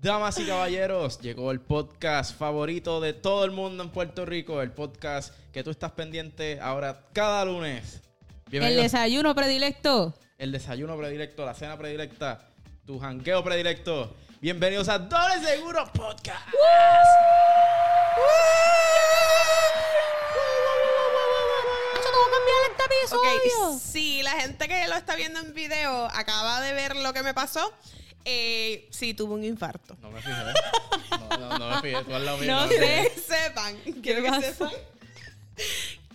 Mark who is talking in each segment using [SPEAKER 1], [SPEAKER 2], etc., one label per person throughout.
[SPEAKER 1] Damas y caballeros, llegó el podcast favorito de todo el mundo en Puerto Rico, el podcast que tú estás pendiente ahora cada lunes.
[SPEAKER 2] El desayuno predilecto.
[SPEAKER 1] El desayuno predilecto, la cena predilecta, tu jangueo predilecto. Bienvenidos a Doble Seguro Podcast.
[SPEAKER 2] Eso no va a cambiar este episodio.
[SPEAKER 3] Ok, si la gente que lo está viendo en video acaba de ver lo que me pasó, eh, sí, tuve un infarto.
[SPEAKER 1] No me fijé. No, no, no me fijé. Tú al lado mío,
[SPEAKER 2] No
[SPEAKER 1] fijé.
[SPEAKER 3] Que sepan, quiero que sepan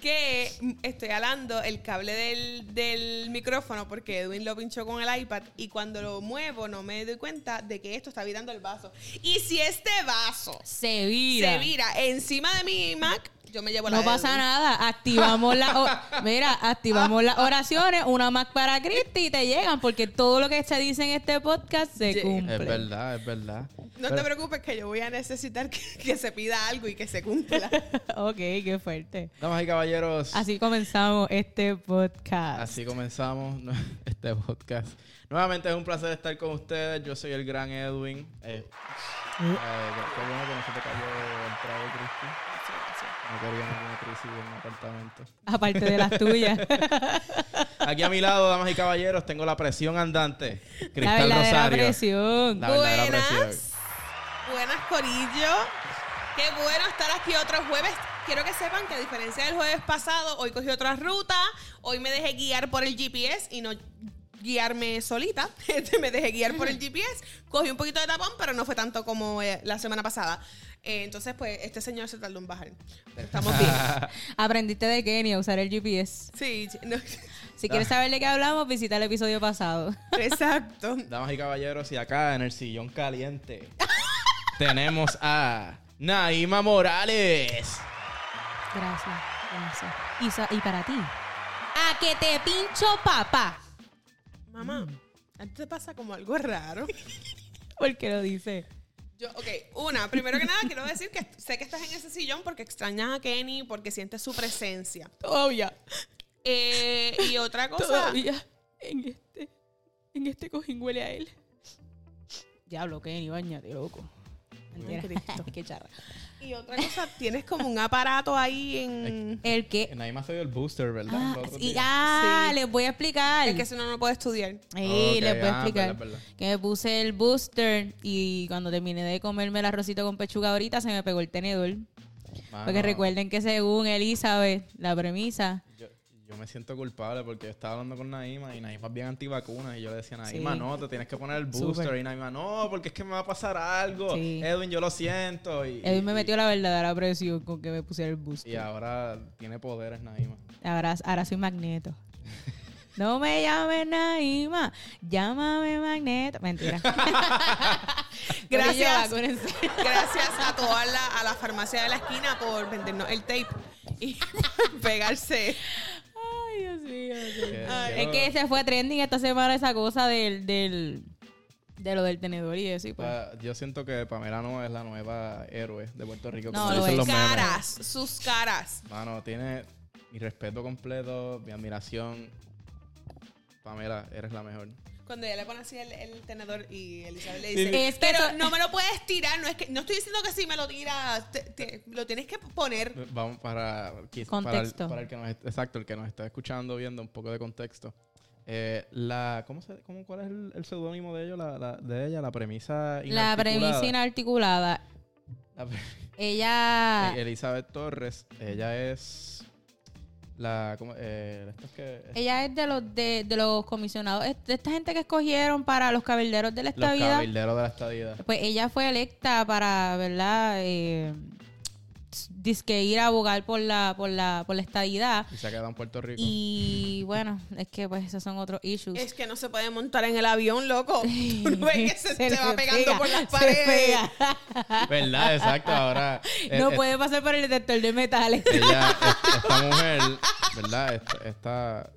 [SPEAKER 3] que estoy alando el cable del, del micrófono porque Edwin lo pinchó con el iPad y cuando lo muevo no me doy cuenta de que esto está virando el vaso. Y si este vaso
[SPEAKER 2] Se vira.
[SPEAKER 3] se vira encima de mi Mac, yo me llevo la
[SPEAKER 2] No
[SPEAKER 3] de
[SPEAKER 2] pasa nada. Activamos la mira, activamos las oraciones, una más para Cristi y te llegan porque todo lo que se dice en este podcast se cumple.
[SPEAKER 1] Es verdad, es verdad.
[SPEAKER 3] No
[SPEAKER 1] Pero-
[SPEAKER 3] te preocupes que yo voy a necesitar que, que se pida algo y que se cumpla.
[SPEAKER 2] ok, qué fuerte.
[SPEAKER 1] Damas y caballeros,
[SPEAKER 2] Así comenzamos este podcast.
[SPEAKER 1] Así comenzamos este podcast. Nuevamente es un placer estar con ustedes. Yo soy el gran Edwin. Eh, eh, qué qué bueno que no se te cayó el trago, Cristi. No quería ninguna crisis en mi apartamento.
[SPEAKER 2] Aparte de las tuyas.
[SPEAKER 1] Aquí a mi lado, damas y caballeros, tengo la presión andante.
[SPEAKER 2] la
[SPEAKER 1] Cristal
[SPEAKER 2] verdadera
[SPEAKER 1] Rosario.
[SPEAKER 2] presión.
[SPEAKER 1] La verdadera
[SPEAKER 3] Buenas.
[SPEAKER 1] presión.
[SPEAKER 3] Buenas, Corillo. Qué bueno estar aquí otro jueves. Quiero que sepan que a diferencia del jueves pasado, hoy cogí otra ruta. Hoy me dejé guiar por el GPS y no guiarme solita. Este, me dejé guiar por el GPS. Cogí un poquito de tapón, pero no fue tanto como eh, la semana pasada. Eh, entonces, pues, este señor se tardó en bajar. Pero estamos bien.
[SPEAKER 2] Aprendiste de Kenny a usar el GPS.
[SPEAKER 3] Sí, no,
[SPEAKER 2] Si quieres saber de qué hablamos, visita el episodio pasado.
[SPEAKER 3] exacto.
[SPEAKER 1] Damas y caballeros, y acá en el sillón caliente tenemos a Naima Morales.
[SPEAKER 2] Gracias, gracias. Y, y para ti. A que te pincho papá.
[SPEAKER 3] Mamá, ¿a ti te pasa como algo raro?
[SPEAKER 2] ¿Por qué lo dice?
[SPEAKER 3] Yo, ok, una, primero que nada quiero decir que sé que estás en ese sillón porque extrañas a Kenny, porque sientes su presencia.
[SPEAKER 2] Todavía.
[SPEAKER 3] Eh, y otra cosa,
[SPEAKER 2] Todavía. En este. En este cojín huele a él. Diablo, Kenny, bañate, loco. Mentira.
[SPEAKER 3] Ay, Cristo.
[SPEAKER 2] qué charra.
[SPEAKER 3] Y otra cosa, tienes como un aparato ahí en...
[SPEAKER 2] El que.
[SPEAKER 1] Naima se dio el booster, ¿verdad?
[SPEAKER 2] Ah, y- ah,
[SPEAKER 3] Sí.
[SPEAKER 2] les voy a explicar.
[SPEAKER 3] Es que si no, no puede estudiar.
[SPEAKER 2] Sí, les voy a
[SPEAKER 1] ah,
[SPEAKER 2] explicar.
[SPEAKER 1] verdad, verdad.
[SPEAKER 2] Que me puse el booster y cuando terminé de comerme el arrocito con pechuga ahorita se me pegó el tenedor.
[SPEAKER 1] Mano,
[SPEAKER 2] Porque recuerden que según Elizabeth, la premisa,
[SPEAKER 1] Yo, me siento culpable porque yo estaba hablando con Naima y Naima es bien antivacunas y yo le decía Naima,
[SPEAKER 2] Sí.
[SPEAKER 1] no, te tienes que poner el booster. Y Naima, no, porque es que me va a pasar algo.
[SPEAKER 2] Sí.
[SPEAKER 1] Edwin, yo lo siento. Y,
[SPEAKER 2] Edwin me
[SPEAKER 1] y-
[SPEAKER 2] metió la verdadera presión con que me pusiera el
[SPEAKER 1] Y
[SPEAKER 2] booster.
[SPEAKER 1] ahora tiene poderes Naima.
[SPEAKER 2] Ahora, ahora soy magneto. No me llames Naima, llámame Magneto. Mentira.
[SPEAKER 3] Gracias. Gracias a toda la, a la farmacia de la esquina por vendernos el tape y pegarse.
[SPEAKER 2] Ay, Dios mío. Dios mío.
[SPEAKER 1] Que-
[SPEAKER 3] Ay,
[SPEAKER 2] Es que se fue trending esta semana esa cosa del, del de lo del tenedor y eso. y pues.
[SPEAKER 1] Pa- yo siento que Pamela no es la nueva héroe de Puerto Rico.
[SPEAKER 2] No,
[SPEAKER 1] como
[SPEAKER 2] lo
[SPEAKER 1] dicen
[SPEAKER 2] es.
[SPEAKER 1] los memes.
[SPEAKER 3] Caras, sus caras.
[SPEAKER 1] Mano, tiene mi respeto completo, mi admiración. Pamela, eres la mejor.
[SPEAKER 3] Cuando ella le pone así el, el tenedor y Elizabeth le dice.
[SPEAKER 2] Es que
[SPEAKER 3] pero
[SPEAKER 2] eso-
[SPEAKER 3] no me lo puedes tirar, no es que no estoy diciendo que si me lo tiras, te- te- lo tienes que poner.
[SPEAKER 1] Vamos para, quis-
[SPEAKER 2] Contexto.
[SPEAKER 1] Para el, para el que nos est- exacto, el que nos está escuchando, viendo un poco de contexto. Eh, la, ¿cómo se, cómo, ¿Cuál es el, el seudónimo de ellos, la, la- de ella? La premisa
[SPEAKER 2] La
[SPEAKER 1] inarticulada.
[SPEAKER 2] premisa inarticulada.
[SPEAKER 1] La pre-
[SPEAKER 2] Ella.
[SPEAKER 1] Elizabeth Torres, ella es la. Eh, esto es que,
[SPEAKER 2] Ella es de los de, de los comisionados, de esta gente que escogieron para los cabilderos de la
[SPEAKER 1] los
[SPEAKER 2] estabilidad.
[SPEAKER 1] cabilderos de la estadía.
[SPEAKER 2] Pues ella fue electa para, ¿verdad? Eh, disque ir a abogar por la, por la, por la estadidad.
[SPEAKER 1] Y se ha quedado en Puerto Rico.
[SPEAKER 2] Y bueno, es que pues esos son otros issues.
[SPEAKER 3] Es que no se puede montar en el avión, loco. Tú no ves que se, te
[SPEAKER 2] le
[SPEAKER 3] va pegando
[SPEAKER 2] pega,
[SPEAKER 3] por las
[SPEAKER 2] se
[SPEAKER 3] paredes.
[SPEAKER 2] pega.
[SPEAKER 1] ¿Verdad? Exacto. Ahora. eh,
[SPEAKER 2] no
[SPEAKER 1] eh,
[SPEAKER 2] puede pasar por el detector de metales.
[SPEAKER 1] Ella, es- esta mujer, ¿verdad? Esta, esta-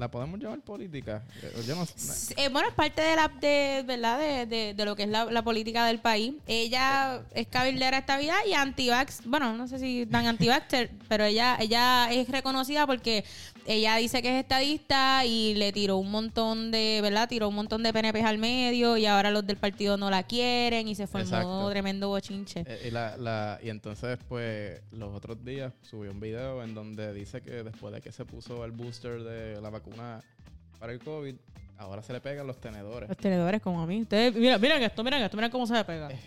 [SPEAKER 1] ¿La podemos llamar política? Eh, Yo no sé.
[SPEAKER 2] Eh, bueno, es parte de la de, ¿verdad? De, de- de lo que es la, la política del país. Ella es cabildera de esta vida y antivax, bueno, no sé si tan antivaxer, pero ella, ella es reconocida porque ella dice que es estadista y le tiró un montón de, ¿verdad? Tiró un montón de PNPs al medio y ahora los del partido no la quieren y se formó
[SPEAKER 1] Exacto.
[SPEAKER 2] tremendo bochinche.
[SPEAKER 1] Eh, y, la, la- y entonces, pues, los otros días subió un video en donde dice que después de que se puso el booster de la vacuna para el COVID, ahora se le pegan los tenedores.
[SPEAKER 2] Los tenedores como a mí. Ustedes, mira, miren esto, miren esto, miren cómo se le pega. Eh,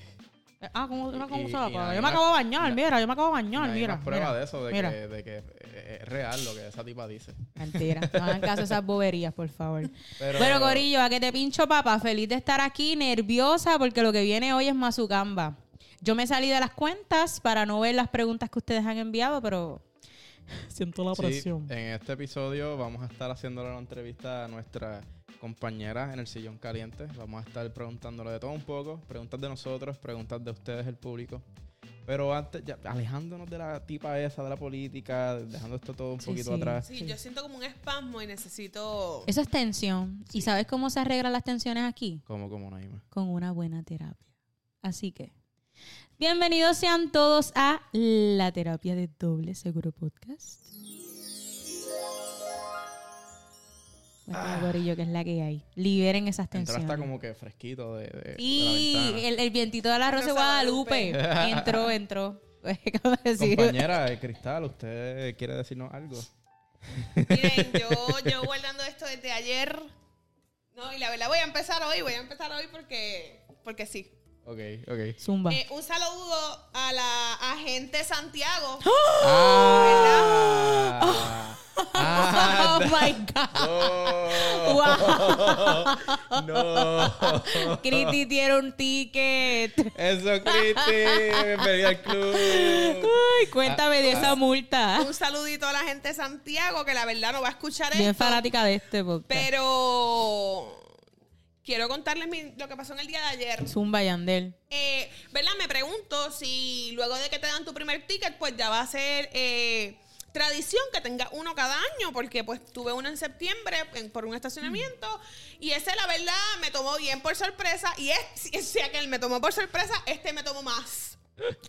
[SPEAKER 2] Ah, ¿cómo, mira cómo
[SPEAKER 1] y-
[SPEAKER 2] se
[SPEAKER 1] y hay
[SPEAKER 2] Yo me acabo de bañar,
[SPEAKER 1] no-
[SPEAKER 2] mira, yo me acabo de bañar,
[SPEAKER 1] hay
[SPEAKER 2] mira.
[SPEAKER 1] prueba
[SPEAKER 2] mira,
[SPEAKER 1] de eso, de
[SPEAKER 2] mira.
[SPEAKER 1] que, de que eh, es real lo que esa tipa dice.
[SPEAKER 2] Mentira, no hagan caso a esas boberías, por favor.
[SPEAKER 1] Pero-
[SPEAKER 2] Bueno, Corillo, a que te pincho, papá. Feliz de estar aquí, nerviosa, porque lo que viene hoy es Mazucamba. Yo me salí de las cuentas para no ver las preguntas que ustedes han enviado, pero siento la
[SPEAKER 1] Sí, en este episodio vamos a estar haciéndole una entrevista a nuestra compañera en el sillón caliente. Vamos a estar preguntándole de todo un poco, preguntas de nosotros, preguntas de ustedes, el público. Pero antes, ya, alejándonos de la tipa esa de la política, dejando esto todo un
[SPEAKER 2] Sí,
[SPEAKER 1] poquito
[SPEAKER 2] sí.
[SPEAKER 1] atrás.
[SPEAKER 3] Sí, yo siento como un espasmo y necesito...
[SPEAKER 2] Eso es tensión. ¿Y sabes cómo se arreglan las tensiones aquí?
[SPEAKER 1] Como, como Naima.
[SPEAKER 2] Con una buena terapia. Así que, bienvenidos sean todos a la terapia de doble seguro podcast. Cuéntame, Corillo, que es la que hay. Liberen esas
[SPEAKER 1] Entró
[SPEAKER 2] tensiones.
[SPEAKER 1] hasta como que fresquito de, de- la
[SPEAKER 2] el, el vientito de la Rosa de Guadalupe. entró, entró. ¿Cómo decir?
[SPEAKER 1] Compañera de Cristal, ¿usted quiere decirnos algo?
[SPEAKER 3] Miren, yo llevo guardando esto desde ayer. No, y la verdad voy a empezar hoy, voy a empezar hoy porque, porque sí.
[SPEAKER 1] Ok, ok.
[SPEAKER 2] Zumba.
[SPEAKER 3] Eh, un saludo a la agente Santiago.
[SPEAKER 1] ¡Ah! Ah,
[SPEAKER 2] oh my God.
[SPEAKER 1] no.
[SPEAKER 2] Cristi tiene un ticket.
[SPEAKER 1] Eso, Cristi. Bienvenida al club.
[SPEAKER 2] Ay, cuéntame de esa multa.
[SPEAKER 3] Un saludito a la gente Santiago, que la verdad no va a escuchar
[SPEAKER 2] Bien
[SPEAKER 3] esto.
[SPEAKER 2] fanática de este podcast.
[SPEAKER 3] Pero quiero contarles mi- lo que pasó en el día de ayer.
[SPEAKER 2] Zumba Yandel.
[SPEAKER 3] Eh, ¿Verdad? Me pregunto si luego de que te dan tu primer ticket, pues ya va a ser eh, tradición que tenga uno cada año, porque pues tuve uno en septiembre en- por un estacionamiento y ese la verdad me tomó bien por sorpresa y es, si, si aquel me tomó por sorpresa, este me tomó más.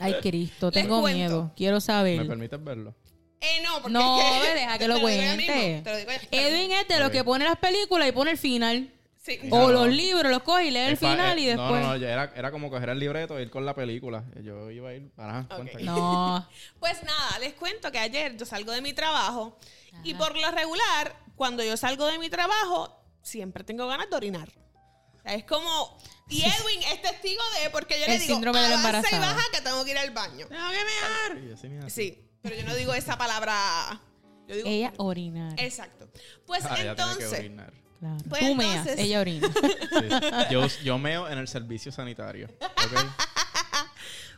[SPEAKER 2] Ay, Cristo, tengo
[SPEAKER 3] cuento.
[SPEAKER 2] miedo. Quiero
[SPEAKER 1] ¿Me
[SPEAKER 2] saber.
[SPEAKER 1] permites verlo?
[SPEAKER 3] Eh, no, porque
[SPEAKER 2] No,
[SPEAKER 3] es que-
[SPEAKER 2] deja que lo cuente.
[SPEAKER 3] mismo, te lo digo ya-
[SPEAKER 2] Edwin es de los que pone las películas y pone el final.
[SPEAKER 3] Sí.
[SPEAKER 2] O
[SPEAKER 1] No,
[SPEAKER 2] los
[SPEAKER 1] no.
[SPEAKER 2] libros, los coge y lee el final
[SPEAKER 1] eh,
[SPEAKER 2] y después.
[SPEAKER 1] No, no, no, ya era, era como coger el libreto e ir con la película. Yo iba a ir. Ajá, cuenta.
[SPEAKER 2] No.
[SPEAKER 3] Pues nada, les cuento que ayer yo salgo de mi trabajo y por lo regular, cuando yo salgo de mi trabajo, siempre tengo ganas de orinar. O sea, es como... Y Edwin es testigo de porque yo
[SPEAKER 2] El
[SPEAKER 3] le digo,
[SPEAKER 2] síndrome de
[SPEAKER 3] y
[SPEAKER 2] embarazada.
[SPEAKER 3] baja que tengo que ir al baño.
[SPEAKER 1] Tengo que mear. Sí,
[SPEAKER 3] pero yo no digo esa palabra... Yo digo...
[SPEAKER 2] Ella orinar.
[SPEAKER 3] Exacto. Pues
[SPEAKER 1] Ah, ella tiene que
[SPEAKER 3] entonces...
[SPEAKER 2] Claro.
[SPEAKER 3] Pues
[SPEAKER 2] Tú meas,
[SPEAKER 3] entonces-
[SPEAKER 2] ella orina.
[SPEAKER 1] Sí. Yo, yo meo en el servicio sanitario.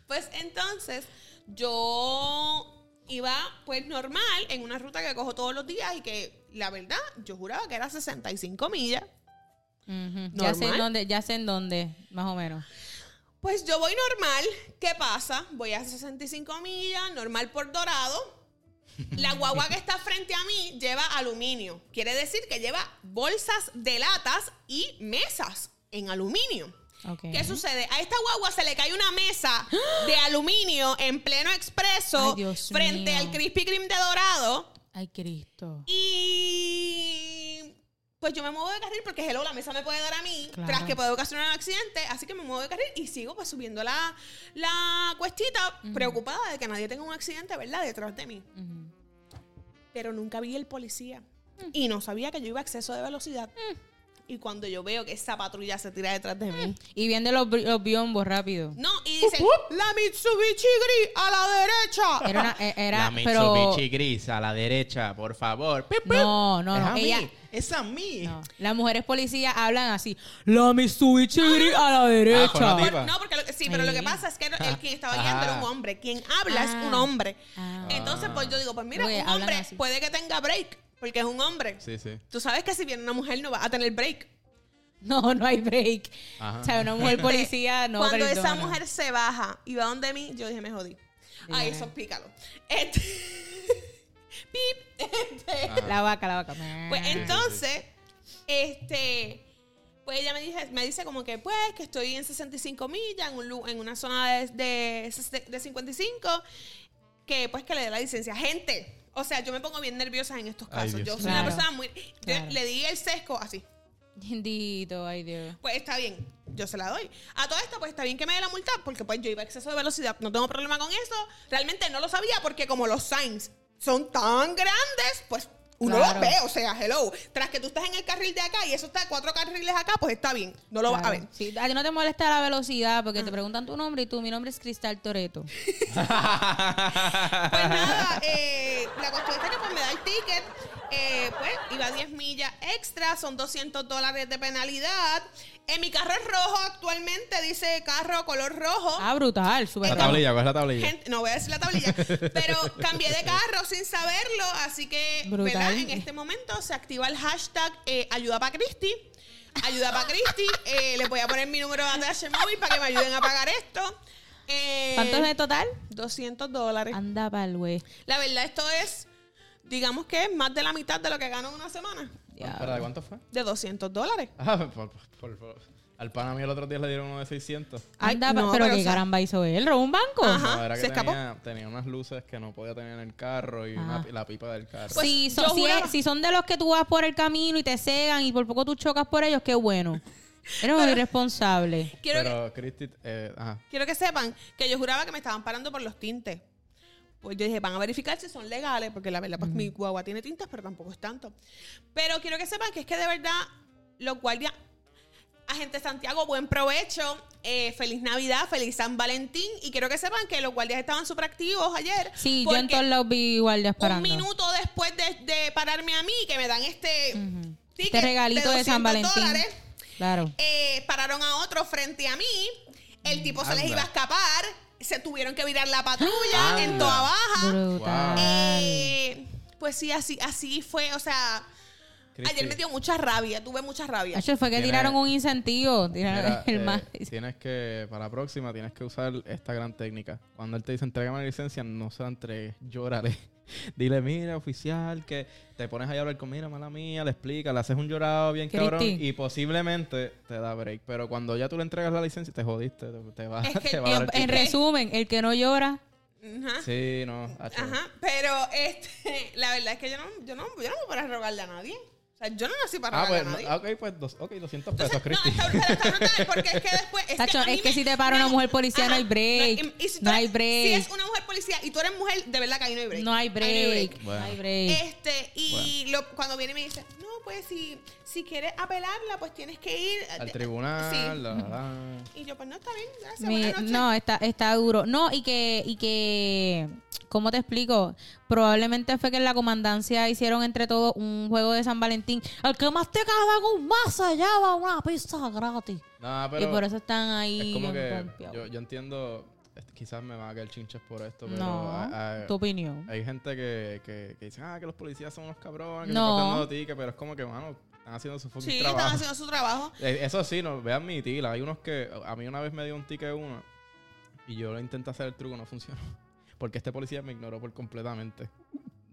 [SPEAKER 3] Pues entonces, yo iba pues normal en una ruta que cojo todos los días y que la verdad yo juraba que era 65 millas.
[SPEAKER 2] Ujú. Ya sé en dónde, ya sé en dónde, más o menos.
[SPEAKER 3] Pues yo voy normal. ¿Qué pasa? Voy a 65 millas, normal por dorado. La guagua que está frente a mí lleva aluminio. Quiere decir que lleva bolsas de latas y mesas en aluminio. ¿Qué sucede? A esta guagua se le cae una mesa de aluminio en pleno expreso
[SPEAKER 2] Ay,
[SPEAKER 3] frente
[SPEAKER 2] mío.
[SPEAKER 3] al Krispy Kreme de dorado.
[SPEAKER 2] Ay, Cristo.
[SPEAKER 3] Y pues yo me muevo de carril porque hello, la mesa me puede dar a mí,
[SPEAKER 2] Claro.
[SPEAKER 3] tras que puede ocasionar un accidente, así que me muevo de carril y sigo pues subiendo la, la cuestita, preocupada de que nadie tenga un accidente, ¿verdad? Detrás de mí. Pero nunca vi el policía.
[SPEAKER 2] Mm.
[SPEAKER 3] Y no sabía que yo iba a exceso de velocidad. Y cuando yo veo que esa patrulla se tira detrás de mí.
[SPEAKER 2] Y viendo los, los biombos rápido.
[SPEAKER 3] No, y dice, la Mitsubishi gris a la derecha.
[SPEAKER 2] Era una, eh, era,
[SPEAKER 1] la
[SPEAKER 2] pero
[SPEAKER 1] Mitsubishi gris a la derecha, por favor. Pip, pip.
[SPEAKER 2] no, no,
[SPEAKER 1] es
[SPEAKER 2] no,
[SPEAKER 1] a
[SPEAKER 2] ella,
[SPEAKER 1] mí. Es a mí.
[SPEAKER 2] no. Las mujeres policías hablan así. La Mitsubishi gris a la
[SPEAKER 1] Ah,
[SPEAKER 2] derecha.
[SPEAKER 3] Por- no, porque lo- sí, pero lo que pasa es que el quien estaba guiando era un
[SPEAKER 1] Ah.
[SPEAKER 3] hombre. Quien habla es un
[SPEAKER 2] Ah.
[SPEAKER 3] hombre.
[SPEAKER 2] Ah.
[SPEAKER 3] Entonces, pues yo digo, pues mira,
[SPEAKER 2] Porque
[SPEAKER 3] un hombre
[SPEAKER 2] así.
[SPEAKER 3] puede que tenga break, porque es un hombre.
[SPEAKER 1] Sí, sí.
[SPEAKER 3] Tú sabes que si viene una mujer no va a tener break.
[SPEAKER 2] No, no hay break.
[SPEAKER 1] Ajá.
[SPEAKER 2] O sea, una mujer policía no
[SPEAKER 3] Cuando esa mujer se baja y va donde mí, yo dije, me jodí. Ay,
[SPEAKER 2] Dime.
[SPEAKER 3] eso explícalo. Este... Pip. Este...
[SPEAKER 2] La vaca, la vaca.
[SPEAKER 3] Pues entonces, este, pues ella me dice, me dice como que, pues, que estoy en 65 millas, en, un lu- en una zona de, de, de 55, que pues que le dé la licencia. Gente, O sea, yo me pongo bien nerviosa en estos casos. Yo soy una persona muy. Yo
[SPEAKER 2] Claro.
[SPEAKER 3] le di el sesco así.
[SPEAKER 2] Bendito, ay Dios.
[SPEAKER 3] Pues está bien, yo se la doy. A todo esto, pues está bien que me dé la multa, porque pues yo iba a exceso de velocidad, no tengo problema con eso. Realmente no lo sabía, porque como los signs son tan grandes, pues uno
[SPEAKER 2] Claro.
[SPEAKER 3] los ve, o sea, hello. Tras que tú estás en el carril de acá y eso está cuatro carriles acá, pues está bien, no lo vas a ver.
[SPEAKER 2] Sí, a ti no te molesta la velocidad porque te preguntan tu nombre y tú, mi nombre es Cristal Toreto.
[SPEAKER 3] Pues nada, eh, la cuestión es que pues me da el ticket. eh, pues iba 10 millas extra, son 200 dólares de penalidad. En mi carro es rojo actualmente, dice carro color rojo.
[SPEAKER 2] Ah, brutal, súper
[SPEAKER 1] La tablilla, ¿cuál es la tablilla?
[SPEAKER 3] Gente- no voy a decir la tablilla, pero cambié de carro sin saberlo, así que
[SPEAKER 2] Brutal.
[SPEAKER 3] ¿verdad? en este momento se activa el hashtag eh, ayuda para Cristi. Ayuda para Cristi. Eh, les voy a poner mi número de ATH móvil para que me ayuden a pagar esto. Eh,
[SPEAKER 2] ¿Cuánto es de total?
[SPEAKER 3] 200 dólares.
[SPEAKER 2] Anda pa'l güey.
[SPEAKER 3] La verdad, esto es, digamos que es más de la mitad de lo que gano en una semana.
[SPEAKER 1] ¿De cuánto fue?
[SPEAKER 3] De 200 dólares.
[SPEAKER 1] Ah, por, por- por- al pana mío el otro día le dieron uno de 600.
[SPEAKER 3] Ay,
[SPEAKER 2] Anda, pa-
[SPEAKER 3] no,
[SPEAKER 2] pero,
[SPEAKER 3] pero,
[SPEAKER 2] qué
[SPEAKER 3] o sea-
[SPEAKER 2] caramba hizo él, robó un banco.
[SPEAKER 3] Ajá.
[SPEAKER 1] No, era que
[SPEAKER 3] ¿se escapó?
[SPEAKER 1] tenía, tenía unas luces que no podía tener en el carro y una-
[SPEAKER 2] Ajá.
[SPEAKER 1] la pipa del carro.
[SPEAKER 3] Pues,
[SPEAKER 2] si, son, si, es-
[SPEAKER 3] juraba-
[SPEAKER 2] si son de los que tú vas por el camino y te cegan y por poco tú chocas por ellos, qué bueno. Eres un irresponsable.
[SPEAKER 3] Quiero, que,
[SPEAKER 1] Pero Cristi, eh, ajá.
[SPEAKER 3] quiero que sepan que yo juraba que me estaban parando por los tintes. Pues yo dije, van a verificar si son legales, porque la verdad, pues mi guagua tiene tintas, pero tampoco es tanto. Pero quiero que sepan que es que de verdad, los guardias, agente Santiago, buen provecho, eh, feliz Navidad, feliz San Valentín, y quiero que sepan que los guardias estaban súper activos ayer.
[SPEAKER 2] Sí, yo en todos lados vi guardias
[SPEAKER 3] un
[SPEAKER 2] parando.
[SPEAKER 3] minuto después de, de pararme a mí, que me dan este, ticket
[SPEAKER 2] Este regalito de, San
[SPEAKER 3] 200
[SPEAKER 2] Valentín.
[SPEAKER 3] dólares,
[SPEAKER 2] Claro.
[SPEAKER 3] eh, pararon a otro frente a mí. El tipo se les iba a escapar. Se tuvieron que virar la patrulla
[SPEAKER 1] Anda.
[SPEAKER 3] en toda baja.
[SPEAKER 2] Brutal.
[SPEAKER 3] Eh, pues sí, así, así fue. O sea,
[SPEAKER 1] Cristi,
[SPEAKER 3] ayer me dio mucha rabia. Tuve mucha rabia.
[SPEAKER 2] Fue que tiraron un incentivo. Tiraron
[SPEAKER 1] mira,
[SPEAKER 2] el
[SPEAKER 1] eh,
[SPEAKER 2] más.
[SPEAKER 1] tienes que, para la próxima, tienes que usar esta gran técnica. Cuando él te dice, entrégame la licencia, no se la entregues, llórale. Dile, mira, oficial, que te pones ahí a hablar con, mira, mala mía, le explica, le haces un llorado bien
[SPEAKER 2] Cristi.
[SPEAKER 1] cabrón y posiblemente te da break. Pero cuando ya tú le entregas la licencia, te jodiste, te, te va,
[SPEAKER 3] Es que
[SPEAKER 1] te va a dar
[SPEAKER 2] En resumen, el que no llora.
[SPEAKER 3] Ajá.
[SPEAKER 1] Sí, no.
[SPEAKER 3] Ajá. Pero este, la verdad es que yo no, yo no, yo no me voy a rogarle a nadie. O sea, yo no nací para
[SPEAKER 1] Ah,
[SPEAKER 3] rogarle
[SPEAKER 1] pues,
[SPEAKER 3] a nadie.
[SPEAKER 1] no, ok, pues dos, ok, 200
[SPEAKER 3] Entonces,
[SPEAKER 1] pesos,
[SPEAKER 3] no,
[SPEAKER 1] Cristi.
[SPEAKER 3] está brutal, está brutal, porque es que después. Es
[SPEAKER 2] Tacho,
[SPEAKER 3] que,
[SPEAKER 2] es que
[SPEAKER 3] me-
[SPEAKER 2] si te para una
[SPEAKER 3] no,
[SPEAKER 2] mujer policía, no hay break.
[SPEAKER 3] y- y si tú
[SPEAKER 2] No hay break.
[SPEAKER 3] Si es una mujer policía y tú eres mujer, de verdad que ahí no hay break.
[SPEAKER 2] No hay break.
[SPEAKER 1] Bueno.
[SPEAKER 2] No hay break.
[SPEAKER 3] Este, y lo- cuando viene y me dice, no, pues si, si quieres apelarla, pues tienes que ir.
[SPEAKER 1] Al tribunal,
[SPEAKER 3] Sí.
[SPEAKER 1] la, la.
[SPEAKER 3] Y yo, pues no, está bien, gracias,
[SPEAKER 2] Mi-
[SPEAKER 3] buenas noches.
[SPEAKER 2] no, está, está duro. No, y que, y que, ¿cómo te explico? Probablemente fue que en la comandancia hicieron entre todos un juego de San Valentín. El que más te caga con masa lleva una pizza gratis.
[SPEAKER 1] No, pero
[SPEAKER 2] y por eso están ahí.
[SPEAKER 1] es como que yo, yo entiendo, quizás me van a caer chinches por esto, pero
[SPEAKER 2] no,
[SPEAKER 1] hay, hay-
[SPEAKER 2] tu opinión.
[SPEAKER 1] hay gente que, que, que dice, ah, que los policías son unos cabrones, que
[SPEAKER 2] No.
[SPEAKER 1] están tickets, pero es como que, mano, están haciendo su fucking
[SPEAKER 3] Sí,
[SPEAKER 1] trabajo.
[SPEAKER 3] están haciendo su trabajo.
[SPEAKER 1] Eh, Eso sí, no, voy a admitir, hay unos que, a mí una vez me dio un ticket uno y yo lo intenté hacer el truco, no funcionó. Porque este policía me ignoró por completamente.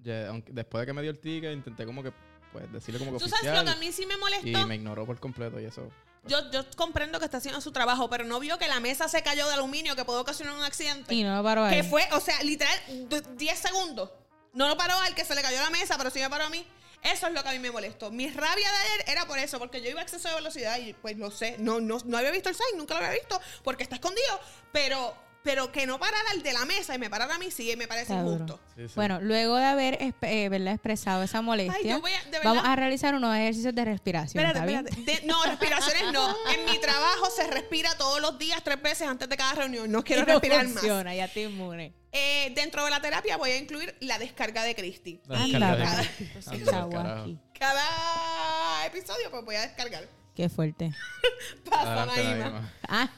[SPEAKER 1] Ya, aunque- después de que me dio el ticket, intenté como que, pues, decirle como que
[SPEAKER 3] Tú sabes
[SPEAKER 1] oficial
[SPEAKER 3] lo que a mí sí me molestó.
[SPEAKER 1] y me ignoró por completo y eso.
[SPEAKER 3] Yo, yo comprendo que está haciendo su trabajo, pero no vio que la mesa se cayó de aluminio que puede ocasionar un accidente.
[SPEAKER 2] Y no lo paró ahí.
[SPEAKER 3] Que fue, o sea, literal, d- 10 segundos. No lo paró al que se le cayó la mesa, pero sí me paró a mí. Eso es lo que a mí me molestó. Mi rabia de ayer era por eso, porque yo iba a exceso de velocidad y pues lo sé. No, no, no había visto el sign, nunca lo había visto, porque está escondido. Pero, pero que no parara el de la mesa y me parara a mí, sí, me parece injusto.
[SPEAKER 1] Sí, sí.
[SPEAKER 2] Bueno, luego de haber eh, ¿verdad? expresado esa molestia,
[SPEAKER 3] yo voy a- de verdad-
[SPEAKER 2] vamos a realizar unos ejercicios de respiración.
[SPEAKER 3] Espérate, espérate. De- no, respiraciones no. En mi trabajo se respira todos los días, tres veces antes de cada reunión. No quiero
[SPEAKER 2] Y no
[SPEAKER 3] respirar más.
[SPEAKER 2] funciona, ya te inmune.
[SPEAKER 3] Eh, dentro de la terapia voy a incluir la descarga de Cristi.
[SPEAKER 1] La descarga de Cristi.
[SPEAKER 3] cada episodio pues voy a descargar.
[SPEAKER 2] Qué fuerte.
[SPEAKER 3] Pasa, Naima.
[SPEAKER 2] Ah,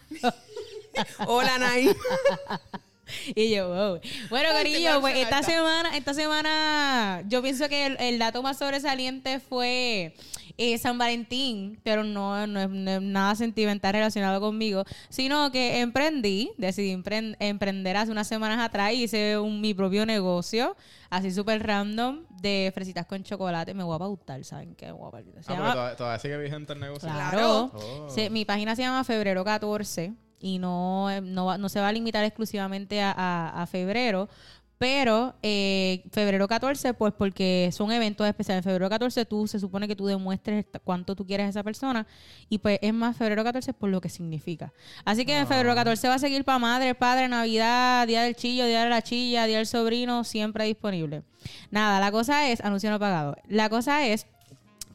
[SPEAKER 3] Hola, Naima.
[SPEAKER 2] y yo, wow. Bueno, Corillo, pues esta semana, esta semana, yo pienso que el, el dato más sobresaliente fue eh, San Valentín, pero no, no, es, no es nada sentimental relacionado conmigo, sino que emprendí, decidí empren- emprender hace unas semanas atrás y hice un- mi propio negocio, así súper random, de fresitas con chocolate. Me voy a pautar, ¿saben qué? Me voy a pautar. Se
[SPEAKER 1] Ah,
[SPEAKER 2] llama-
[SPEAKER 1] todavía, todavía sigue vigente el negocio.
[SPEAKER 2] Claro.
[SPEAKER 1] Oh.
[SPEAKER 2] Se- mi página se llama Febrero 14 y no, eh, no, va- no se va a limitar exclusivamente a, a- a febrero Pero eh, febrero 14, pues porque son eventos especiales. Febrero 14 tú se supone que tú demuestres cuánto tú quieres a esa persona. Y pues es más, febrero 14 es por lo que significa. Así que en febrero 14 va a seguir para madre, padre, Navidad, Día del Chillo, Día de la Chilla, Día del Sobrino, siempre disponible. Nada, la cosa es, anuncio no pagado. La cosa es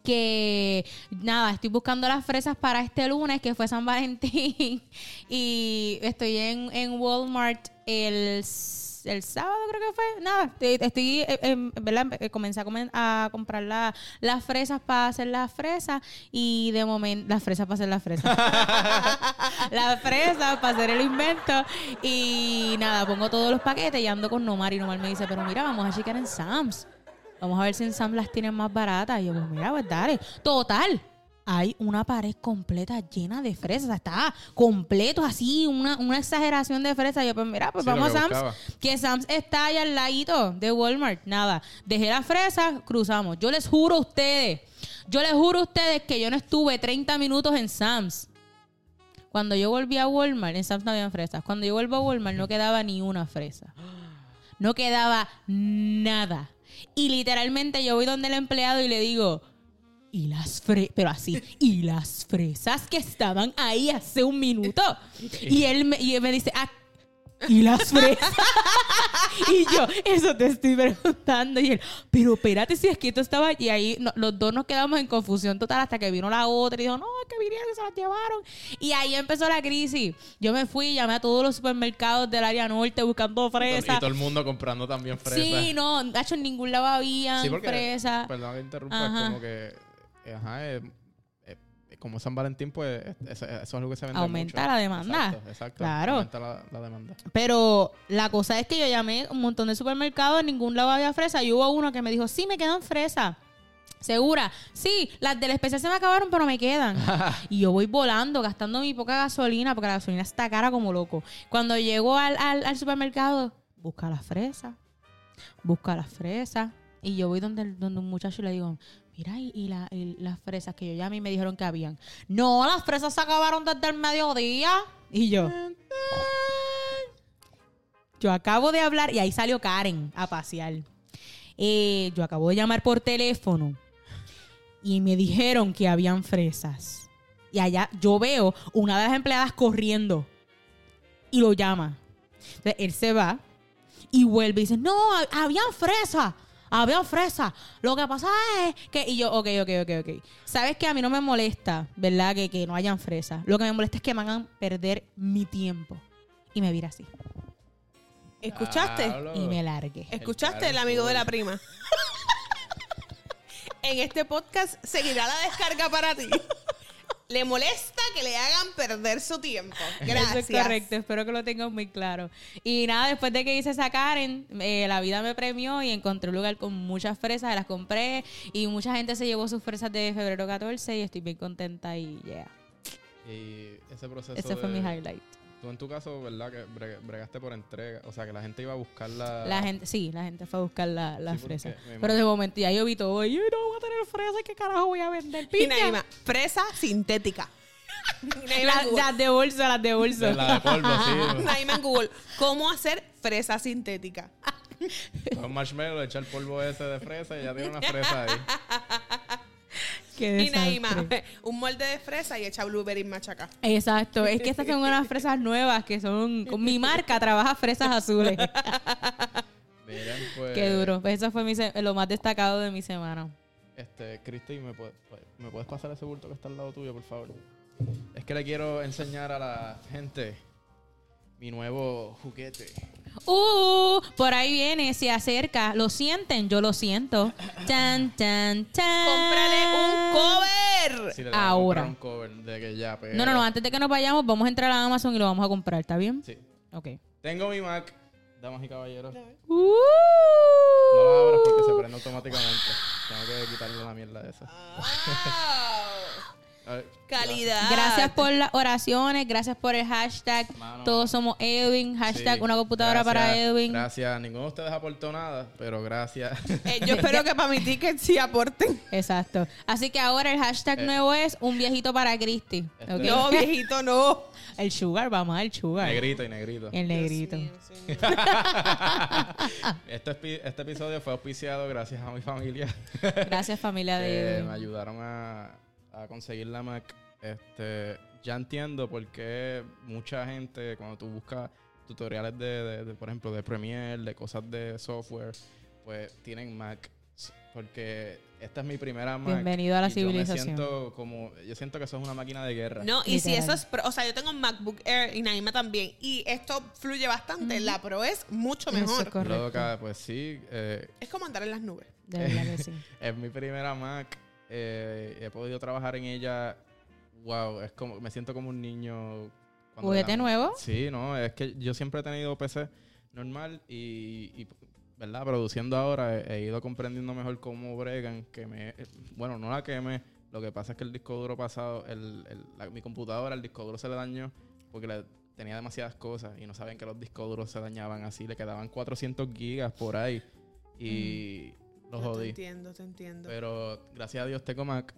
[SPEAKER 2] que nada, estoy buscando las fresas para este lunes que fue San Valentín y estoy en, en Walmart el, el sábado creo que fue, nada, estoy, estoy, eh, em, ¿verdad? Eh, comencé a, comprar la- las fresas para hacer las fresas y de momento, las fresas para hacer las fresas, las fresas para hacer el invento y nada, pongo todos los paquetes y ando con Nomar y Nomar me dice, pero mira, vamos a checar en Sam's. Vamos a ver si en Sam las tienen más baratas. Y yo, pues mira, pues dale. Total. Hay una pared completa llena de fresas. Está completo, así, una, una exageración de fresas. Yo, pues mira, pues
[SPEAKER 1] Sí,
[SPEAKER 2] vamos a Sam's.
[SPEAKER 1] buscaba.
[SPEAKER 2] Que Sam's está ahí al ladito de Walmart. Nada. Dejé las fresas, cruzamos. Yo les juro a ustedes, yo les juro a ustedes que yo no estuve 30 minutos en Sam's. Cuando yo volví a Walmart, en Sam's no habían fresas. Cuando yo vuelvo a Walmart no quedaba ni una fresa. No quedaba nada. Y literalmente yo voy donde el empleado y le digo, y las fresas, pero así, y las fresas que estaban ahí hace un minuto. Y él me, y él me dice, ah, y las fresas. y yo, eso te estoy preguntando. Y él, pero espérate si es que esto estaba. Y ahí no- los dos nos quedamos en confusión total hasta que vino la otra y dijo, no, es que vinieron y se las llevaron. Y ahí empezó la crisis. Yo me fui, llamé a todos los supermercados del área norte buscando
[SPEAKER 1] Y
[SPEAKER 2] fresas.
[SPEAKER 1] todo el mundo comprando también fresas.
[SPEAKER 2] Sí, no, hecho en ningún lado había
[SPEAKER 1] Sí, porque,
[SPEAKER 2] fresa.
[SPEAKER 1] Perdón que interrumpa, es como que. Ajá, eh, como San Valentín, pues es- eso, es algo que se vende
[SPEAKER 2] Aumenta
[SPEAKER 1] mucho.
[SPEAKER 2] la demanda.
[SPEAKER 1] Exacto, exacto.
[SPEAKER 2] Claro.
[SPEAKER 1] Aumenta la, la demanda.
[SPEAKER 2] Pero la cosa es que yo llamé un montón de supermercados, en ningún lado había fresa. Y hubo uno que me dijo, sí, me quedan fresas. ¿Segura? Sí, las del especial se me acabaron, pero me quedan. y yo voy volando, gastando mi poca gasolina, porque la gasolina está cara como loco. Cuando llego al, al- al supermercado, busca las fresas, busca las fresas. Y yo voy donde, donde un muchacho y le digo, mira, y, y la- y las fresas que yo llamé y me dijeron que habían. No, las fresas se acabaron desde el mediodía. Y yo, yo acabo de hablar y ahí salió Karen a pasear. Eh, yo acabo de llamar por teléfono y me dijeron que habían fresas. Y allá yo veo una de las empleadas corriendo y lo llama. Entonces él se va y vuelve y dice, no, ha- habían fresas. Habían fresas. Lo que pasa es que... Y yo, ok, ok, ok, ok. Sabes que a mí no me molesta, ¿verdad? Que, que no hayan fresas. Lo que me molesta es que me hagan perder mi tiempo. Y me vira así.
[SPEAKER 3] ¿Escuchaste?
[SPEAKER 2] Y me largué.
[SPEAKER 3] ¿Escuchaste el amigo de la prima? en este podcast seguirá la descarga para ti. Le molesta que le hagan perder su tiempo. Gracias.
[SPEAKER 2] Eso es correcto, espero que lo tengan muy claro. Y nada, después de que hice esa Karen, eh, la vida me premió y encontré un lugar con muchas fresas, las compré y mucha gente se llevó sus fresas de febrero 14 y estoy bien contenta y yeah.
[SPEAKER 1] Y ese proceso.
[SPEAKER 2] Ese fue
[SPEAKER 1] de-
[SPEAKER 2] mi highlight.
[SPEAKER 1] Tú en tu caso, ¿verdad? Que bre- bregaste por entrega. O sea, que la gente iba a buscar la.
[SPEAKER 2] La gente, sí, la gente fue a buscar la, la
[SPEAKER 1] Sí,
[SPEAKER 2] fresa. Pero de momento ya yo vi todo, y yo no voy a tener fresa, ¿qué carajo voy a vender?
[SPEAKER 3] Y
[SPEAKER 2] Piña.
[SPEAKER 3] Naima, fresa sintética. Naima
[SPEAKER 2] las de bolso, las de bolso.
[SPEAKER 1] de la de polvo, sí.
[SPEAKER 3] Naima en Google. ¿Cómo hacer fresa sintética?
[SPEAKER 1] Con un marshmallow, echar polvo ese de fresa y ya tiene una fresa ahí.
[SPEAKER 2] Qué
[SPEAKER 3] Y Naima, un molde de fresa y echa blueberry machaca.
[SPEAKER 2] Exacto, es que estas son unas fresas nuevas que son. con Mi marca trabaja fresas azules.
[SPEAKER 1] Miren, pues.
[SPEAKER 2] Qué duro. Pues eso fue mi se- lo más destacado de mi semana.
[SPEAKER 1] Este, Cristi, ¿me puedes, ¿me puedes pasar ese bulto que está al lado tuyo, por favor? Es que le quiero enseñar a la gente mi nuevo juguete.
[SPEAKER 2] Uh, por ahí viene, se acerca. ¿Lo sienten? Yo lo siento. Chan, chan, chan.
[SPEAKER 3] ¡Cómprale un cover!
[SPEAKER 1] Sí, le
[SPEAKER 2] Ahora.
[SPEAKER 1] comprar un cover de que ya, pero-
[SPEAKER 2] No, no, no. Antes de que nos vayamos, vamos a entrar a Amazon y lo vamos a comprar. ¿Está bien?
[SPEAKER 1] Sí.
[SPEAKER 2] Ok.
[SPEAKER 1] Tengo mi Mac, damas y caballeros.
[SPEAKER 2] Uh.
[SPEAKER 1] No lo abras porque se prende automáticamente. Tengo que quitarle la mierda de esa.
[SPEAKER 3] Wow. Calidad.
[SPEAKER 2] Gracias por las oraciones, gracias por el hashtag.
[SPEAKER 1] Mano.
[SPEAKER 2] Todos somos Edwin. Hashtag
[SPEAKER 1] Sí,
[SPEAKER 2] una computadora
[SPEAKER 1] gracias,
[SPEAKER 2] para Edwin.
[SPEAKER 1] Gracias. Ninguno de ustedes aportó nada, pero gracias.
[SPEAKER 3] Eh, yo espero que para mi ticket sí aporten.
[SPEAKER 2] Exacto. Así que ahora el hashtag
[SPEAKER 1] Eh.
[SPEAKER 2] nuevo es un viejito para Cristi.
[SPEAKER 1] Este-.
[SPEAKER 3] No, viejito, no.
[SPEAKER 2] El sugar, vamos al sugar.
[SPEAKER 1] negrito y negrito.
[SPEAKER 2] El negrito.
[SPEAKER 3] Dios mío, señor.
[SPEAKER 1] Este, este episodio fue auspiciado gracias a mi familia.
[SPEAKER 2] Gracias familia
[SPEAKER 1] que
[SPEAKER 2] de
[SPEAKER 1] me
[SPEAKER 2] Edwin.
[SPEAKER 1] ayudaron a, a conseguir la Mac. Este, ya entiendo por qué mucha gente, cuando tú buscas tutoriales de, de- de, por ejemplo, de Premiere, de cosas de software, pues tienen Mac. Porque esta es mi primera Mac.
[SPEAKER 2] Bienvenido a la
[SPEAKER 1] y yo me
[SPEAKER 2] civilización.
[SPEAKER 1] siento como, yo siento que eso es una máquina de guerra.
[SPEAKER 3] No, y si eso es pro, o sea, yo tengo un MacBook Air y Naima también, y esto fluye bastante, la Pro es mucho
[SPEAKER 2] Eso es
[SPEAKER 3] mejor.
[SPEAKER 2] correcto.
[SPEAKER 1] Loca, pues sí, eh,
[SPEAKER 3] Es como andar en las nubes.
[SPEAKER 2] De verdad que sí.
[SPEAKER 1] es mi primera Mac. Eh, he podido trabajar en ella. Wow, es como, me siento como un niño.
[SPEAKER 2] ¿Juguete nuevo?
[SPEAKER 1] Sí, no, es que yo siempre he tenido PC normal y, y, ¿verdad? Produciendo ahora he, he ido comprendiendo mejor cómo bregan, que me, bueno, no la queme, lo que pasa es que el disco duro pasado, el, el- la- mi computadora, el disco duro se le dañó porque le, tenía demasiadas cosas y no sabían que los discos duros se dañaban así, le quedaban 400 gigas por ahí y los
[SPEAKER 3] No, te
[SPEAKER 1] jodí.
[SPEAKER 3] entiendo, te entiendo.
[SPEAKER 1] Pero gracias a Dios tengo Mac.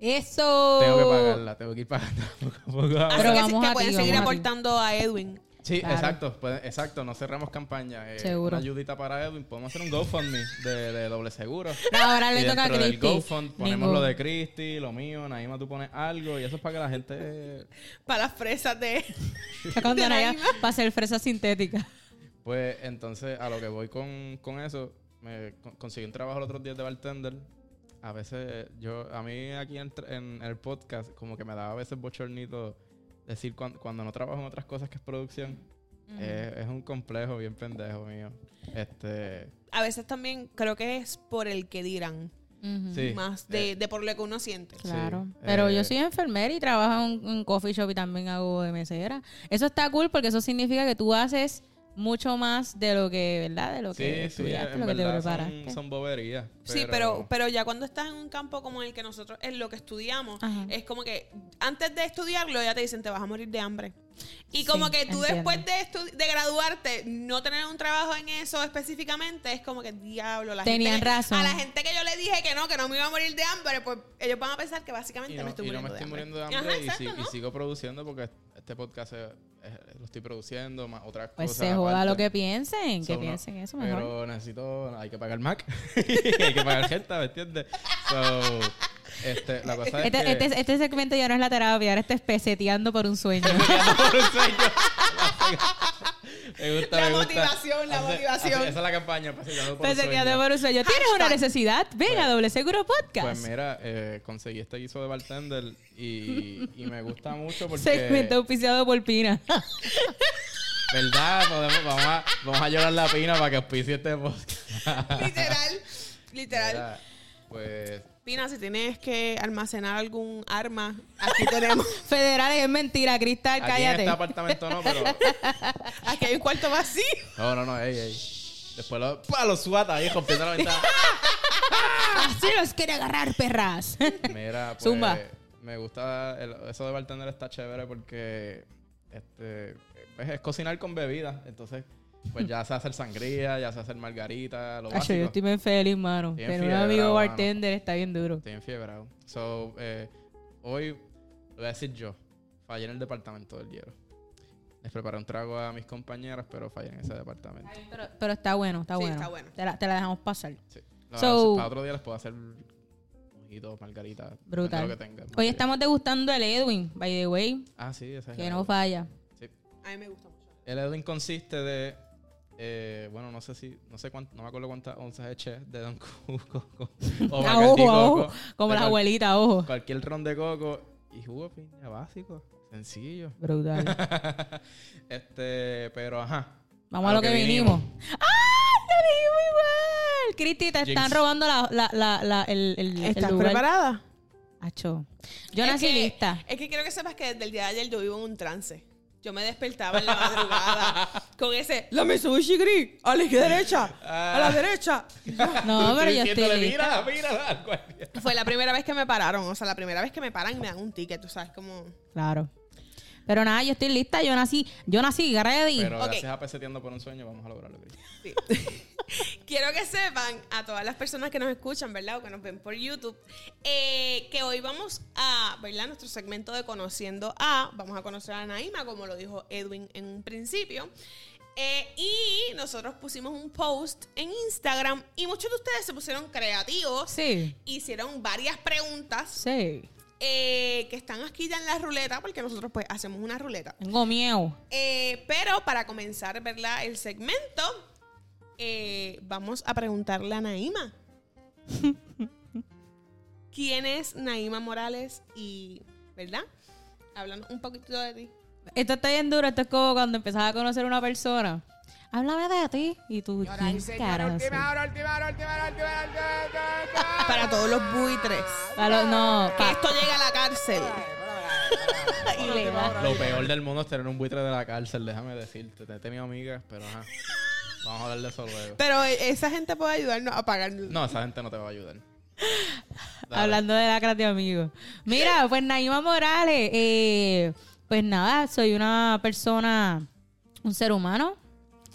[SPEAKER 2] Eso.
[SPEAKER 1] Tengo que pagarla, tengo que ir pagando poco a poco ahora.
[SPEAKER 3] Así
[SPEAKER 2] Pero
[SPEAKER 3] que,
[SPEAKER 2] vamos
[SPEAKER 3] que
[SPEAKER 2] a ti,
[SPEAKER 3] pueden seguir
[SPEAKER 2] vamos a ti.
[SPEAKER 3] aportando a Edwin.
[SPEAKER 1] Sí,
[SPEAKER 2] Claro.
[SPEAKER 1] exacto, puede- exacto, no cerramos campaña. Eh,
[SPEAKER 2] Seguro.
[SPEAKER 1] Una ayudita para Edwin, podemos hacer un GoFundMe de, de doble seguro.
[SPEAKER 2] Ahora le
[SPEAKER 1] y
[SPEAKER 2] toca a
[SPEAKER 1] dentro del
[SPEAKER 2] Cristi.
[SPEAKER 1] GoFund ponemos
[SPEAKER 2] Ningún-
[SPEAKER 1] lo de Cristi, lo mío, Naima tú pones algo y eso es para que la gente... eh,
[SPEAKER 3] Para las fresas de.
[SPEAKER 2] Ya cuando
[SPEAKER 3] de
[SPEAKER 2] Naya
[SPEAKER 3] Naima.
[SPEAKER 2] va a ser fresa sintética.
[SPEAKER 1] Pues entonces a lo que voy con, con eso, me con- conseguí un trabajo los otros días de bartender. A veces yo, a mí aquí en, en el podcast como que me daba a veces bochornito decir cuan- cuando no trabajo en otras cosas que es producción. Eh, es un complejo bien pendejo mío. Este,
[SPEAKER 3] A veces también creo que es por el que dirán.
[SPEAKER 2] Ujú.
[SPEAKER 1] Sí.
[SPEAKER 3] Más de, de por lo que uno siente.
[SPEAKER 2] Claro.
[SPEAKER 1] Sí,
[SPEAKER 2] Pero
[SPEAKER 1] eh,
[SPEAKER 2] yo soy enfermera y trabajo en un coffee shop y también hago de mesera. Eso está cool porque eso significa que tú haces mucho más de lo que, ¿verdad? De lo
[SPEAKER 1] sí,
[SPEAKER 2] que
[SPEAKER 1] sí,
[SPEAKER 2] estudiaste,
[SPEAKER 1] en
[SPEAKER 2] lo que te preparaste.
[SPEAKER 1] son, son boberías.
[SPEAKER 3] Sí, pero, pero ya cuando estás en un campo como el que nosotros, en lo que estudiamos,
[SPEAKER 2] Ajá.
[SPEAKER 3] es como que antes de estudiarlo ya te dicen te vas a morir de hambre. Y como
[SPEAKER 2] Sí,
[SPEAKER 3] que tú
[SPEAKER 2] entiendo.
[SPEAKER 3] después de, de graduarte, no tener un trabajo en eso específicamente, es como que diablo. La
[SPEAKER 2] Tenían
[SPEAKER 3] gente
[SPEAKER 2] razón.
[SPEAKER 3] A la gente que yo le dije que no, que no me iba a morir de hambre, pues ellos van a pensar que
[SPEAKER 1] y
[SPEAKER 3] básicamente
[SPEAKER 1] no,
[SPEAKER 3] me estoy
[SPEAKER 1] y no
[SPEAKER 3] muriendo,
[SPEAKER 1] me estoy
[SPEAKER 3] de,
[SPEAKER 1] muriendo de hambre
[SPEAKER 3] Ajá,
[SPEAKER 1] y,
[SPEAKER 3] exacto,
[SPEAKER 1] si- y
[SPEAKER 3] ¿no?
[SPEAKER 1] sigo produciendo porque este podcast es- es- lo estoy produciendo, más otras
[SPEAKER 2] Pues
[SPEAKER 1] cosas.
[SPEAKER 2] se joda
[SPEAKER 1] aparte.
[SPEAKER 2] lo que piensen, que
[SPEAKER 1] no,
[SPEAKER 2] piensen eso mejor.
[SPEAKER 1] Pero necesito, hay que pagar Mac, hay que pagar gente, ¿me entiendes? So, este, la cosa es
[SPEAKER 2] Este,
[SPEAKER 1] que...
[SPEAKER 2] este, este segmento ya no es la terapia, ahora este es peseteando por un sueño.
[SPEAKER 1] Por un sueño. me gusta,
[SPEAKER 3] La
[SPEAKER 1] me gusta.
[SPEAKER 3] motivación, la
[SPEAKER 1] Hace-
[SPEAKER 3] motivación.
[SPEAKER 1] hace- esa es la campaña, paseando por un sueño.
[SPEAKER 2] ¿Tienes una
[SPEAKER 3] Hashtag.
[SPEAKER 2] necesidad? Ven a Doble Seguro Podcast.
[SPEAKER 1] Pues mira, eh, conseguí este guiso de bartender y, y me gusta mucho porque...
[SPEAKER 2] Segmento auspiciado por Pina.
[SPEAKER 1] ¿Verdad? Podemos, vamos, a, vamos a llorar la pina para que auspicie este podcast.
[SPEAKER 3] literal, literal.
[SPEAKER 1] Mira, Pues
[SPEAKER 3] Pina, si tienes que almacenar algún arma, aquí tenemos.
[SPEAKER 2] Federales es mentira, Cristal,
[SPEAKER 1] aquí en
[SPEAKER 2] cállate.
[SPEAKER 1] este apartamento no, pero...
[SPEAKER 3] Aquí hay un cuarto vacío.
[SPEAKER 1] No, no, no, ey, ey. Después lo, pa, lo suata ahí rompiendo la ventana.
[SPEAKER 2] Así los quiere agarrar, perras.
[SPEAKER 1] Mira, pues,
[SPEAKER 2] Zumba.
[SPEAKER 1] me gusta el- eso de bartender está chévere porque este pues, es cocinar con bebidas, entonces pues ya se hace sangría, ya se hace margarita, lo
[SPEAKER 2] Acho,
[SPEAKER 1] básico.
[SPEAKER 2] yo estoy bien feliz, mano. Pero un amigo
[SPEAKER 1] mano.
[SPEAKER 2] bartender está bien duro.
[SPEAKER 1] Estoy enfiebrado. So, eh, hoy lo voy a decir yo, fallé en el departamento del hielo. Les preparé un trago a mis compañeras, pero fallé en ese departamento.
[SPEAKER 2] Pero, pero está bueno, está
[SPEAKER 3] Sí,
[SPEAKER 2] bueno.
[SPEAKER 3] está bueno.
[SPEAKER 2] Te la, te la dejamos pasar.
[SPEAKER 1] Sí. La-
[SPEAKER 2] So-
[SPEAKER 1] para otro día les puedo hacer mojitos, margarita, depende de
[SPEAKER 2] Brutal.
[SPEAKER 1] lo que.
[SPEAKER 2] Hoy estamos degustando el Edwin, by the way,
[SPEAKER 1] Ah, sí, ese es
[SPEAKER 2] que
[SPEAKER 1] el-
[SPEAKER 2] no falla.
[SPEAKER 1] sí.
[SPEAKER 3] A mí me gusta mucho.
[SPEAKER 1] El Edwin consiste de, eh, bueno, no sé si, no sé cuánto, no me acuerdo cuántas onzas eché de Don Cuco o
[SPEAKER 2] A ojo, a
[SPEAKER 1] Coco,
[SPEAKER 2] ojo. Como la abuelita, ojo.
[SPEAKER 1] Cualquier ron de coco y jugo de piña básico, sencillo.
[SPEAKER 2] Brutal.
[SPEAKER 1] este, pero ajá.
[SPEAKER 2] Vamos a, lo que, vinimos. ¡Ah! Lo dijimos igual. Cristi, te están robando la, la, la, la- el, el, el
[SPEAKER 3] ¿Estás
[SPEAKER 2] lugar.
[SPEAKER 3] preparada?
[SPEAKER 2] Acho. Yo
[SPEAKER 3] Es
[SPEAKER 2] nací
[SPEAKER 3] que-
[SPEAKER 2] lista.
[SPEAKER 3] Es que quiero que sepas que desde el día de ayer yo vivo en un trance. Yo me despertaba en la madrugada con ese, la Mitsubishi gris, a la derecha, a la derecha.
[SPEAKER 2] No, pero yo estoy lista.
[SPEAKER 3] Fue la primera vez que me pararon, o sea, la primera vez que me paran y me dan un ticket, tú sabes, como...
[SPEAKER 2] Claro. Pero nada, yo estoy lista. Yo nací, yo nací ready.
[SPEAKER 1] Pero
[SPEAKER 3] Ok.
[SPEAKER 1] gracias a Peseteando por un sueño vamos a lograrlo.
[SPEAKER 3] Sí. Quiero que sepan a todas las personas que nos escuchan, ¿verdad? O que nos ven por YouTube, eh, que hoy vamos a, ¿verdad? Nuestro segmento de Conociendo a, vamos a conocer a Naima, como lo dijo Edwin en un principio. Eh, y nosotros pusimos un post en Instagram y muchos de ustedes se pusieron creativos.
[SPEAKER 2] Sí.
[SPEAKER 3] Hicieron varias preguntas
[SPEAKER 2] Sí.
[SPEAKER 3] Eh, que están aquí ya en la ruleta, porque nosotros pues hacemos una ruleta.
[SPEAKER 2] Tengo miedo.
[SPEAKER 3] Eh, pero para comenzar, ¿verdad? El segmento, eh, vamos a preguntarle a Naima. ¿Quién es Naima Morales? Y, ¿verdad? Hablando un poquito de ti.
[SPEAKER 2] Esto está bien duro. Esto es como cuando empezás a conocer a una persona. Háblame de ti. Y tú.
[SPEAKER 3] Para todos los buitres.
[SPEAKER 2] Para los- no,
[SPEAKER 3] Que esto llega a la cárcel.
[SPEAKER 2] y le da.
[SPEAKER 1] Lo peor del mundo es tener un buitre de la cárcel, déjame decirte. He tenido amigas, pero ajá. Vamos a hablar de eso luego.
[SPEAKER 3] Pero eh, esa gente puede ayudarnos a pagar.
[SPEAKER 1] No, esa gente no te va a ayudar. Dale.
[SPEAKER 2] Hablando de la de amigos. Mira, pues Naima Morales, eh, pues nada, soy una persona, un ser humano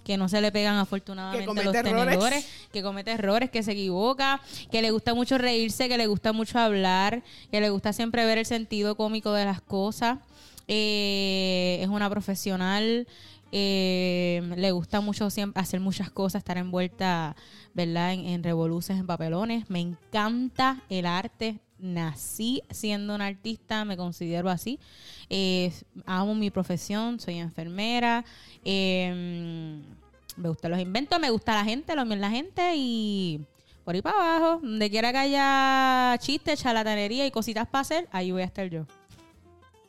[SPEAKER 2] que no se le pegan afortunadamente los
[SPEAKER 3] errores.
[SPEAKER 2] tenedores, que comete errores, que se equivoca, que le gusta mucho reírse, que le gusta mucho hablar, que le gusta siempre ver el sentido cómico de las cosas. Eh, es una profesional, eh, le gusta mucho siempre hacer muchas cosas, estar envuelta, ¿verdad? En, en revoluces, en papelones. Me encanta el arte. Nací siendo una artista, me considero así. Eh, amo mi profesión, soy enfermera. eh, me gustan los inventos, me gusta la gente, lo mío es la gente y por ahí para abajo, donde quiera que haya chistes, charlatanería y cositas para hacer, ahí voy a estar yo.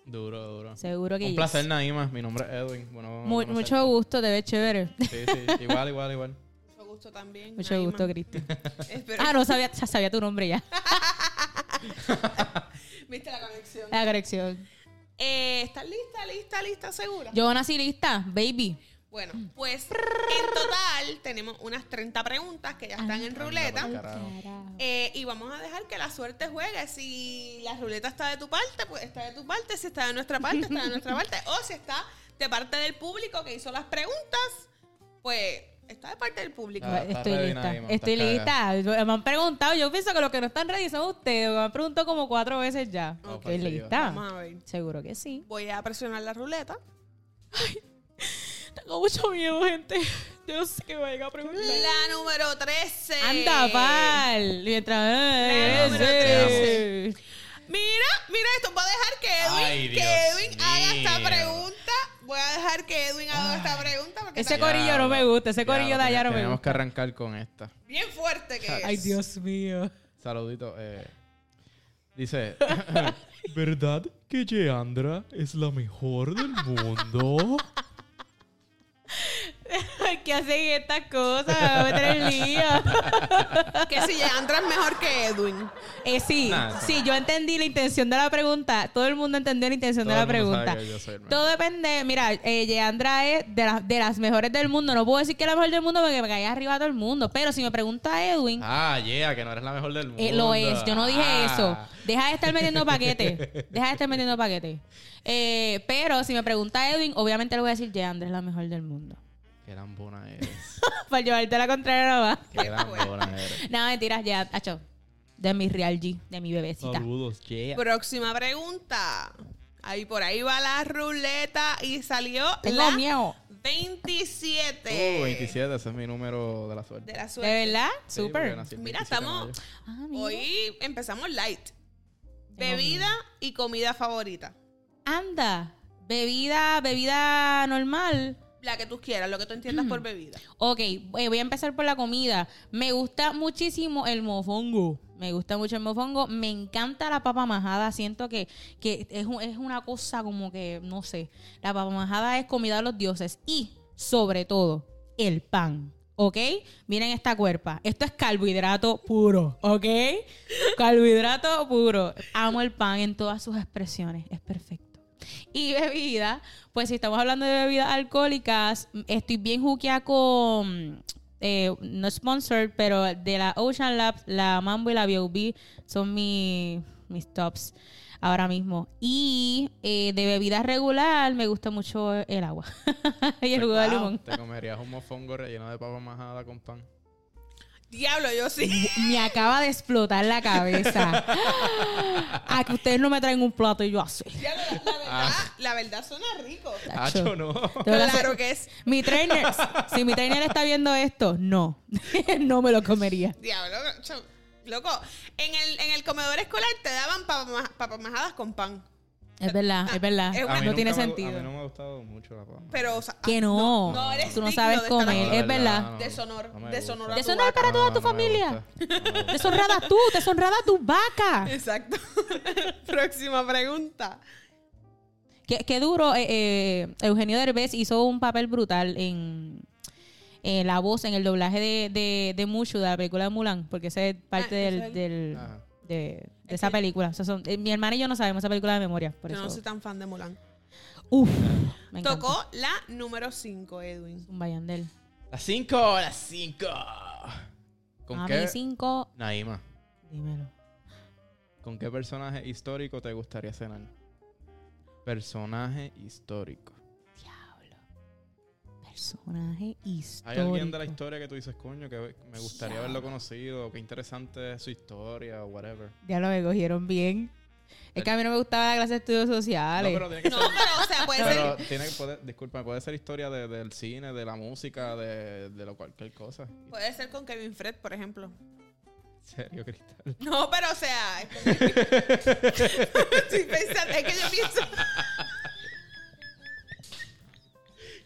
[SPEAKER 1] Duro, duro.
[SPEAKER 2] Seguro que
[SPEAKER 1] Un
[SPEAKER 2] yes.
[SPEAKER 1] placer, Naima. Mi nombre es Edwin. Bueno,
[SPEAKER 2] mucho gusto, te ves chévere.
[SPEAKER 1] Sí, sí. Igual, igual, igual.
[SPEAKER 3] Mucho gusto también.
[SPEAKER 2] Mucho
[SPEAKER 3] Naima.
[SPEAKER 2] gusto, Cristi. Ah, no sabía, ya sabía tu nombre ya.
[SPEAKER 3] ¿Viste la conexión?
[SPEAKER 2] La corrección.
[SPEAKER 3] Eh, ¿Estás lista, lista, lista, segura?
[SPEAKER 2] Yo nací lista, baby.
[SPEAKER 3] Bueno, pues en total tenemos unas 30 preguntas que ya están en ruleta. Eh, y vamos a dejar que la suerte juegue. Si la ruleta está de tu parte, pues está de tu parte. Si está de nuestra parte, está de nuestra parte. O si está de parte del público que hizo las preguntas, pues está de parte del público.
[SPEAKER 1] Ah,
[SPEAKER 2] Estoy lista. Estoy lista. Me han preguntado, yo pienso que los que no están ready son ustedes. Me han preguntado como cuatro veces ya. Estoy
[SPEAKER 1] por
[SPEAKER 2] lista.
[SPEAKER 3] Vamos a ver.
[SPEAKER 2] Seguro que sí.
[SPEAKER 3] Voy a presionar la ruleta.
[SPEAKER 2] Tengo mucho miedo, gente. Yo no sé qué me vaya a preguntar.
[SPEAKER 3] La número 13.
[SPEAKER 2] Anda, pal. Mientras.
[SPEAKER 3] La número
[SPEAKER 2] ese.
[SPEAKER 3] Mira, mira esto. Voy a dejar que Edwin,
[SPEAKER 1] Ay,
[SPEAKER 3] que Edwin haga esta pregunta. Voy a dejar que Edwin haga esta pregunta porque
[SPEAKER 2] Ese
[SPEAKER 3] está
[SPEAKER 2] corillo no me gusta. Ese corillo de allá no me
[SPEAKER 1] Tenemos que
[SPEAKER 2] gusta.
[SPEAKER 1] arrancar con esta.
[SPEAKER 3] bien fuerte que es.
[SPEAKER 2] Ay, Dios mío.
[SPEAKER 1] Saludito. Eh, dice, ¿verdad que Yeandra es la mejor del mundo?
[SPEAKER 2] ¿Qué hacen estas cosas? Me voy a meter en lío.
[SPEAKER 3] Que si Leandra es mejor que Edwin.
[SPEAKER 2] Eh, sí,
[SPEAKER 1] Nah,
[SPEAKER 2] sí, yo entendí la intención de la pregunta. Todo el mundo entendió la intención
[SPEAKER 1] Todo
[SPEAKER 2] de la
[SPEAKER 1] el
[SPEAKER 2] pregunta.
[SPEAKER 1] el.
[SPEAKER 2] Todo depende. Mira, eh, Yeandra es de, las- de las mejores del mundo. No puedo decir que es la mejor del mundo porque me cae arriba a todo el mundo. Pero si me pregunta Edwin,
[SPEAKER 1] Ah, yeah, que no eres la mejor del mundo.
[SPEAKER 2] eh, lo es. Yo no dije
[SPEAKER 1] Ah.
[SPEAKER 2] eso. Deja de estar metiendo paquete. Deja de estar metiendo paquete. Eh, pero si me pregunta Edwin, obviamente le voy a decir Yeandra es la mejor del mundo.
[SPEAKER 1] Qué lambona eres.
[SPEAKER 2] Para llevarte la contraria nada más.
[SPEAKER 1] Qué lambona eres.
[SPEAKER 2] No, mentiras, ya, hacho. De mi Real G, de mi bebecita.
[SPEAKER 1] Saludos, yeah.
[SPEAKER 3] Próxima pregunta. Ahí por ahí va la ruleta y salió
[SPEAKER 2] Tengo
[SPEAKER 3] la
[SPEAKER 2] miedo.
[SPEAKER 3] 27.
[SPEAKER 1] Uh, 27, ese es mi número de la suerte.
[SPEAKER 3] De la
[SPEAKER 2] ¿De
[SPEAKER 3] suerte.
[SPEAKER 2] verdad?
[SPEAKER 1] Sí,
[SPEAKER 2] Súper.
[SPEAKER 3] Mira,
[SPEAKER 1] 27 de
[SPEAKER 3] estamos-.
[SPEAKER 2] Ah, mira.
[SPEAKER 3] Hoy empezamos light.
[SPEAKER 2] Tengo
[SPEAKER 3] Bebida y comida favorita.
[SPEAKER 2] Anda, bebida, bebida normal.
[SPEAKER 3] La que tú quieras, lo que tú entiendas por bebida.
[SPEAKER 2] Ok, eh, voy a empezar por la comida. Me gusta muchísimo el mofongo. Me gusta mucho el mofongo. Me encanta la papa majada. Siento que, que es, un- es una cosa como que, no sé. La papa majada es comida de los dioses. Y, sobre todo, el pan. ¿Ok? Miren esta cuerpa. Esto es carbohidrato puro. ¿Ok? Carbohidrato puro. Amo el pan en todas sus expresiones. Es perfecto. Y bebida, pues si estamos hablando de bebidas alcohólicas, estoy bien juqueada con, eh, no sponsored, pero de la Ocean Labs, la Mambo y la B.O.B. son mi- mis tops ahora mismo. Y eh, de bebida regular me gusta mucho el agua y el jugo de limón.
[SPEAKER 1] Te comerías un mofongo relleno de papa majada con pan.
[SPEAKER 3] Diablo, yo sí.
[SPEAKER 2] Me acaba de explotar la cabeza. A que ustedes no me traen un plato y yo así.
[SPEAKER 3] Diablo, la, la verdad, la verdad suena rico.
[SPEAKER 1] Hacho, no.
[SPEAKER 3] Claro que es.
[SPEAKER 2] Mi trainer, si mi trainer está viendo esto, no. no me lo comería.
[SPEAKER 3] Diablo, loco. En el, en el comedor escolar te daban papas papas majadas con pan.
[SPEAKER 2] Es verdad, es verdad.
[SPEAKER 3] Es
[SPEAKER 2] No tiene
[SPEAKER 1] me-
[SPEAKER 2] sentido.
[SPEAKER 1] A mí no me ha gustado mucho la papa.
[SPEAKER 3] Pero, o sea,
[SPEAKER 2] Que
[SPEAKER 3] ah,
[SPEAKER 2] no.
[SPEAKER 3] No, eres
[SPEAKER 2] Tú no sabes comer,
[SPEAKER 3] estar-
[SPEAKER 2] es verdad.
[SPEAKER 1] no,
[SPEAKER 3] Deshonor-
[SPEAKER 1] no
[SPEAKER 3] deshonor
[SPEAKER 2] Deshonor
[SPEAKER 3] vaca.
[SPEAKER 2] para toda tu
[SPEAKER 1] No, no
[SPEAKER 2] familia.
[SPEAKER 1] No.
[SPEAKER 2] Deshonrada tú, deshonrada tu vaca.
[SPEAKER 3] Exacto. Próxima pregunta.
[SPEAKER 2] Qué, qué duro. eh, eh, Eugenio Derbez hizo un papel brutal en eh, la voz, en el doblaje de, de, de Mushu, de la película de Mulan, porque ese es parte
[SPEAKER 3] Ah,
[SPEAKER 2] del,
[SPEAKER 3] ese es el-
[SPEAKER 2] del-
[SPEAKER 1] Ajá.
[SPEAKER 2] De, de
[SPEAKER 3] Es
[SPEAKER 2] esa
[SPEAKER 3] que-
[SPEAKER 2] película. O sea, son- eh, mi hermana y yo no sabemos esa película de memoria. Por
[SPEAKER 3] Yo
[SPEAKER 2] eso.
[SPEAKER 3] no soy tan fan de Mulan.
[SPEAKER 2] Uf, me encanta.
[SPEAKER 3] Tocó la número 5, Edwin.
[SPEAKER 2] Un Bayandel.
[SPEAKER 1] Las 5, las 5. ¿Con
[SPEAKER 2] A
[SPEAKER 1] qué?
[SPEAKER 2] mí cinco,
[SPEAKER 1] Naima,
[SPEAKER 2] dímelo.
[SPEAKER 1] ¿con qué personaje histórico te gustaría cenar? Personaje histórico.
[SPEAKER 2] Personaje
[SPEAKER 1] ¿Hay
[SPEAKER 2] histórico.
[SPEAKER 1] alguien de la historia que tú dices, coño, que me gustaría haberlo conocido? Qué interesante es su historia o whatever.
[SPEAKER 2] Ya lo me cogieron bien. Es que a mí no me gustaba la clase de estudios
[SPEAKER 1] No,
[SPEAKER 2] sociales.
[SPEAKER 1] pero tiene que
[SPEAKER 3] No,
[SPEAKER 1] ser...
[SPEAKER 3] pero, o sea, puede
[SPEAKER 1] Pero
[SPEAKER 3] ser,
[SPEAKER 1] tiene que poder, disculpa, puede ser historia de- del cine, de la música, de, de lo cualquier cosa.
[SPEAKER 3] puede ser con Kevin Fred, por ejemplo.
[SPEAKER 1] En serio, Cristal.
[SPEAKER 3] No, pero o sea, es como que- estoy pensando, es que yo pienso,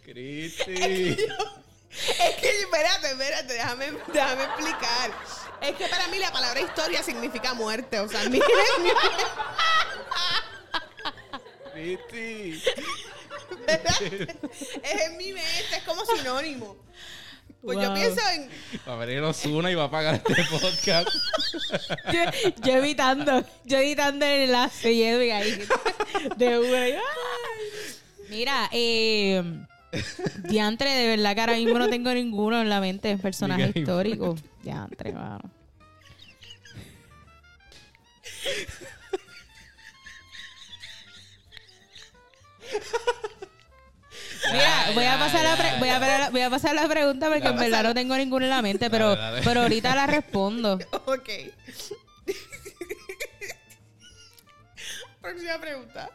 [SPEAKER 1] Cristi.
[SPEAKER 3] es que espérate, espérate, déjame, déjame explicar. Es que para mí la palabra historia significa muerte, o sea, mi, mi-
[SPEAKER 1] Cristi.
[SPEAKER 3] es en mi mente, es como sinónimo. Pues yo pienso en,
[SPEAKER 1] Va a venir Osuna y va a pagar este podcast.
[SPEAKER 2] yo, yo evitando, yo evitando el enlace y Edwin ahí. De ¡ay! Mira, eh, Diantre, de verdad que ahora mismo no tengo ninguno en la mente de personaje histórico. Diantre, mano. Mira, voy a pasar la pre- voy a, ver- voy a pasar la pregunta porque en verdad no tengo ninguno en la mente, pero,
[SPEAKER 1] Dale, dale.
[SPEAKER 2] pero ahorita la respondo.
[SPEAKER 3] ok. Próxima pregunta.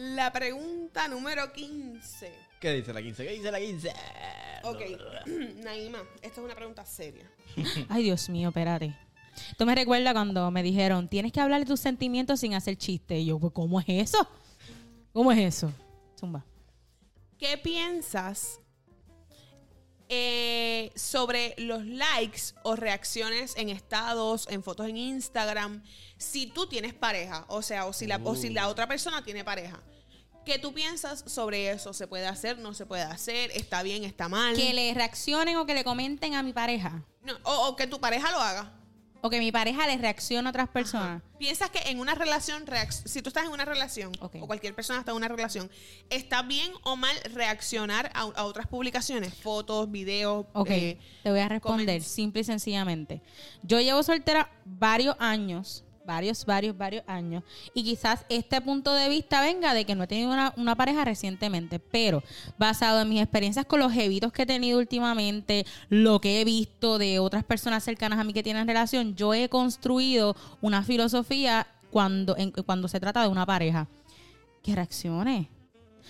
[SPEAKER 3] La pregunta número 15.
[SPEAKER 1] ¿Qué dice la 15? ¿Qué dice la 15?
[SPEAKER 3] Ok, Naima, esta es una pregunta seria.
[SPEAKER 2] Ay, Dios mío, espérate. Esto me recuerda cuando me dijeron, tienes que hablar de tus sentimientos sin hacer chiste. Y yo, pues, ¿cómo es eso? ¿Cómo es eso? Zumba.
[SPEAKER 3] ¿Qué piensas eh, sobre los likes o reacciones en estados, en fotos en Instagram, si tú tienes pareja? O sea, o si la, o si la otra persona tiene pareja. ¿Qué tú piensas sobre eso? ¿Se puede hacer? ¿No se puede hacer? ¿Está bien? ¿Está mal?
[SPEAKER 2] Que le reaccionen o que le comenten a mi pareja.
[SPEAKER 3] No, o, o que tu pareja lo haga.
[SPEAKER 2] O que mi pareja le reaccione a otras personas.
[SPEAKER 3] ¿Piensas que en una relación, reac- si tú estás en una relación,
[SPEAKER 2] Ok.
[SPEAKER 3] o cualquier persona está en una relación, ¿está bien o mal reaccionar a, a otras publicaciones? Fotos, videos.
[SPEAKER 2] Ok,
[SPEAKER 3] eh,
[SPEAKER 2] te voy a responder simple y sencillamente. Yo llevo soltera varios años, varios, varios, varios años, y quizás este punto de vista venga de que no he tenido una, una pareja recientemente, pero basado en mis experiencias con los evitos que he tenido últimamente, lo que he visto de otras personas cercanas a mí que tienen relación, yo he construido una filosofía cuando, en- cuando se trata de una pareja. Que reaccione,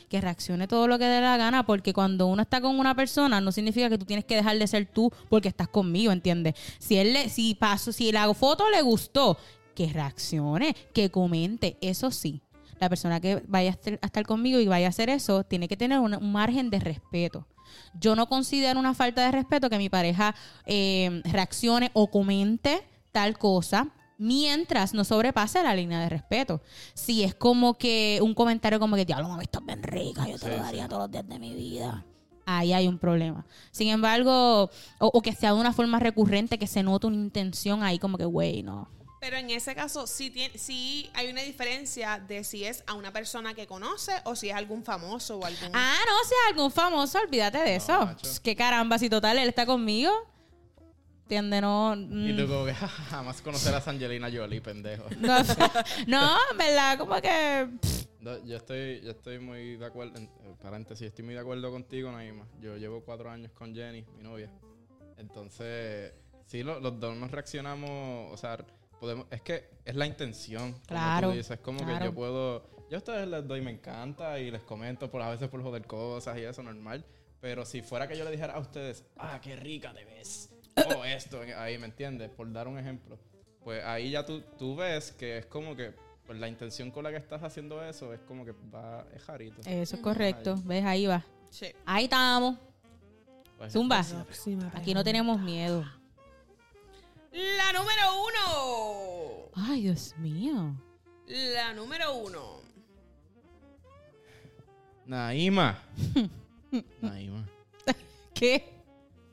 [SPEAKER 2] que reaccione todo lo que dé la gana, porque cuando uno está con una persona, no significa que tú tienes que dejar de ser tú porque estás conmigo, ¿entiendes? Si él le, si paso, si la foto le gustó, que reaccione, que comente, eso sí. La persona que vaya a estar, conmigo y vaya a hacer eso, tiene que tener un, un margen de respeto. Yo no considero una falta de respeto que mi pareja eh, reaccione o comente tal cosa mientras no sobrepase la línea de respeto. Si es como que un comentario como que, diablo, mami, estás bien rica, yo te
[SPEAKER 1] Sí,
[SPEAKER 2] lo daría todos los días de mi vida. Ahí hay un problema. Sin embargo, o, o que sea de una forma recurrente, que se note una intención ahí como que, güey, no.
[SPEAKER 3] Pero en ese caso, sí, tiene, sí hay una diferencia de si es a una persona que conoce o si es algún famoso o algún...
[SPEAKER 2] Ah, no, si es algún famoso, olvídate de eso.
[SPEAKER 1] macho.
[SPEAKER 2] Qué caramba, si total él está conmigo. ¿Entiendes? No.
[SPEAKER 1] Y
[SPEAKER 2] mm,
[SPEAKER 1] tú como que jamás conocer a Angelina Jolie, pendejo.
[SPEAKER 2] No, no, en verdad, como que.
[SPEAKER 1] Yo estoy, yo estoy muy de acuerdo, en, paréntesis, estoy muy de acuerdo contigo, Naima. Yo llevo cuatro años con Jenny, mi novia. Entonces, sí, lo- los dos nos reaccionamos, o sea, podemos, es que es la intención. como
[SPEAKER 2] Claro,
[SPEAKER 1] tú dices, es como
[SPEAKER 2] claro.
[SPEAKER 1] que yo puedo, yo a ustedes les doy, me encanta y les comento por a veces por joder cosas y eso, normal. Pero si fuera que yo le dijera a ustedes, ah, qué rica te ves, o esto, ahí, ¿me entiendes? Por dar un ejemplo. Pues ahí ya tú, tú ves que es como que pues la intención con la que estás haciendo eso es como que va, es jarito.
[SPEAKER 2] Eso es correcto. ¿Ves? Ahí va.
[SPEAKER 3] Sí.
[SPEAKER 2] Ahí estamos.
[SPEAKER 1] Pues,
[SPEAKER 2] Zumba.
[SPEAKER 3] Próxima
[SPEAKER 2] Aquí no tenemos miedo.
[SPEAKER 3] La número uno.
[SPEAKER 2] Ay, Dios mío.
[SPEAKER 3] La número uno.
[SPEAKER 1] Naima. Naima.
[SPEAKER 2] ¿Qué?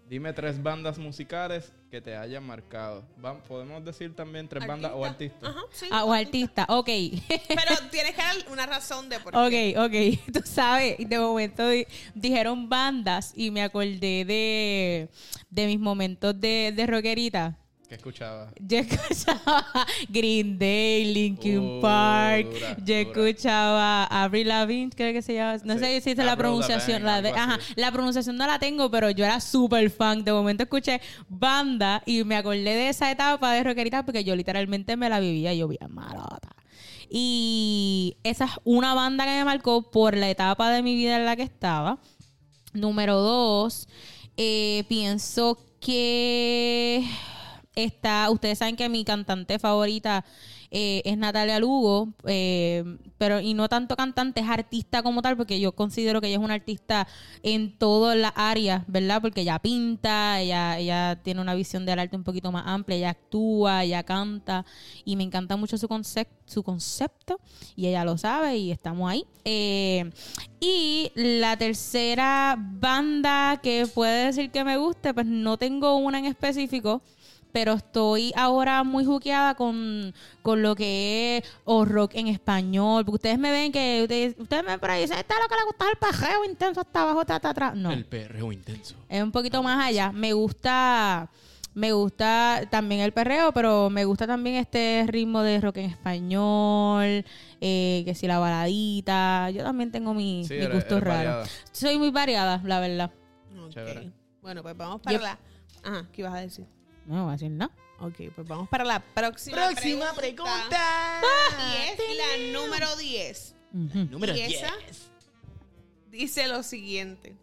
[SPEAKER 1] Dime tres bandas musicales que te hayan marcado. Van- Podemos decir también tres bandas o artistas.
[SPEAKER 3] Ajá, sí.
[SPEAKER 2] Ah, o artista. Ok.
[SPEAKER 3] Pero tienes que dar una razón de por qué.
[SPEAKER 2] Ok, ok. Tú sabes, de momento di- dijeron bandas y me acordé de, de mis momentos de, de rockerita.
[SPEAKER 1] ¿Qué escuchabas?
[SPEAKER 2] Yo escuchaba Green Day, Linkin
[SPEAKER 1] Uh,
[SPEAKER 2] Park.
[SPEAKER 1] dura,
[SPEAKER 2] yo
[SPEAKER 1] dura.
[SPEAKER 2] escuchaba Avril Lavigne, creo que se llama. No
[SPEAKER 1] Sí,
[SPEAKER 2] sé si es la pronunciación. La, de, ajá, la pronunciación no la tengo, pero yo era súper fan. De momento escuché banda y me acordé de esa etapa de rockerita porque yo literalmente me la vivía. Yo bien malota. Y esa es una banda que me marcó por la etapa de mi vida en la que estaba. Número dos, eh, pienso que está, ustedes saben que mi cantante favorita eh, es Natalia Lugo, eh, pero y no tanto cantante, es artista como tal, porque yo considero que ella es una artista en todas las áreas, ¿verdad? Porque ella pinta, ella, ella tiene una visión del arte un poquito más amplia, ella actúa, ella canta, y me encanta mucho su, su concepto, y ella lo sabe, y estamos ahí. Eh, y la tercera banda que puede decir que me guste, pues no tengo una en específico, pero estoy ahora muy juqueada con, con lo que es o rock en español. Porque ustedes me ven que ustedes, ustedes me ven por ahí y dicen, esta es lo que le gusta el pajeo intenso hasta abajo, ta, ta, ta. No.
[SPEAKER 1] El perreo intenso.
[SPEAKER 2] Es un poquito más allá. Me gusta, me gusta también el perreo, pero me gusta también este ritmo de rock en español, eh, que si la baladita. Yo también tengo mi,
[SPEAKER 1] Sí,
[SPEAKER 2] mi
[SPEAKER 1] eres- eres variada.
[SPEAKER 2] Soy muy variada, la verdad.
[SPEAKER 3] Ok.
[SPEAKER 1] Chévere.
[SPEAKER 3] Bueno, pues vamos para
[SPEAKER 2] Yep.
[SPEAKER 3] la. Ajá, ¿qué ibas a decir?
[SPEAKER 2] No voy a decir nada.
[SPEAKER 3] Ok, pues vamos para la próxima,
[SPEAKER 1] Próxima pregunta.
[SPEAKER 3] Y es la número 10.
[SPEAKER 2] Ujú.
[SPEAKER 1] Número
[SPEAKER 3] y esa
[SPEAKER 1] 10.
[SPEAKER 3] dice lo siguiente.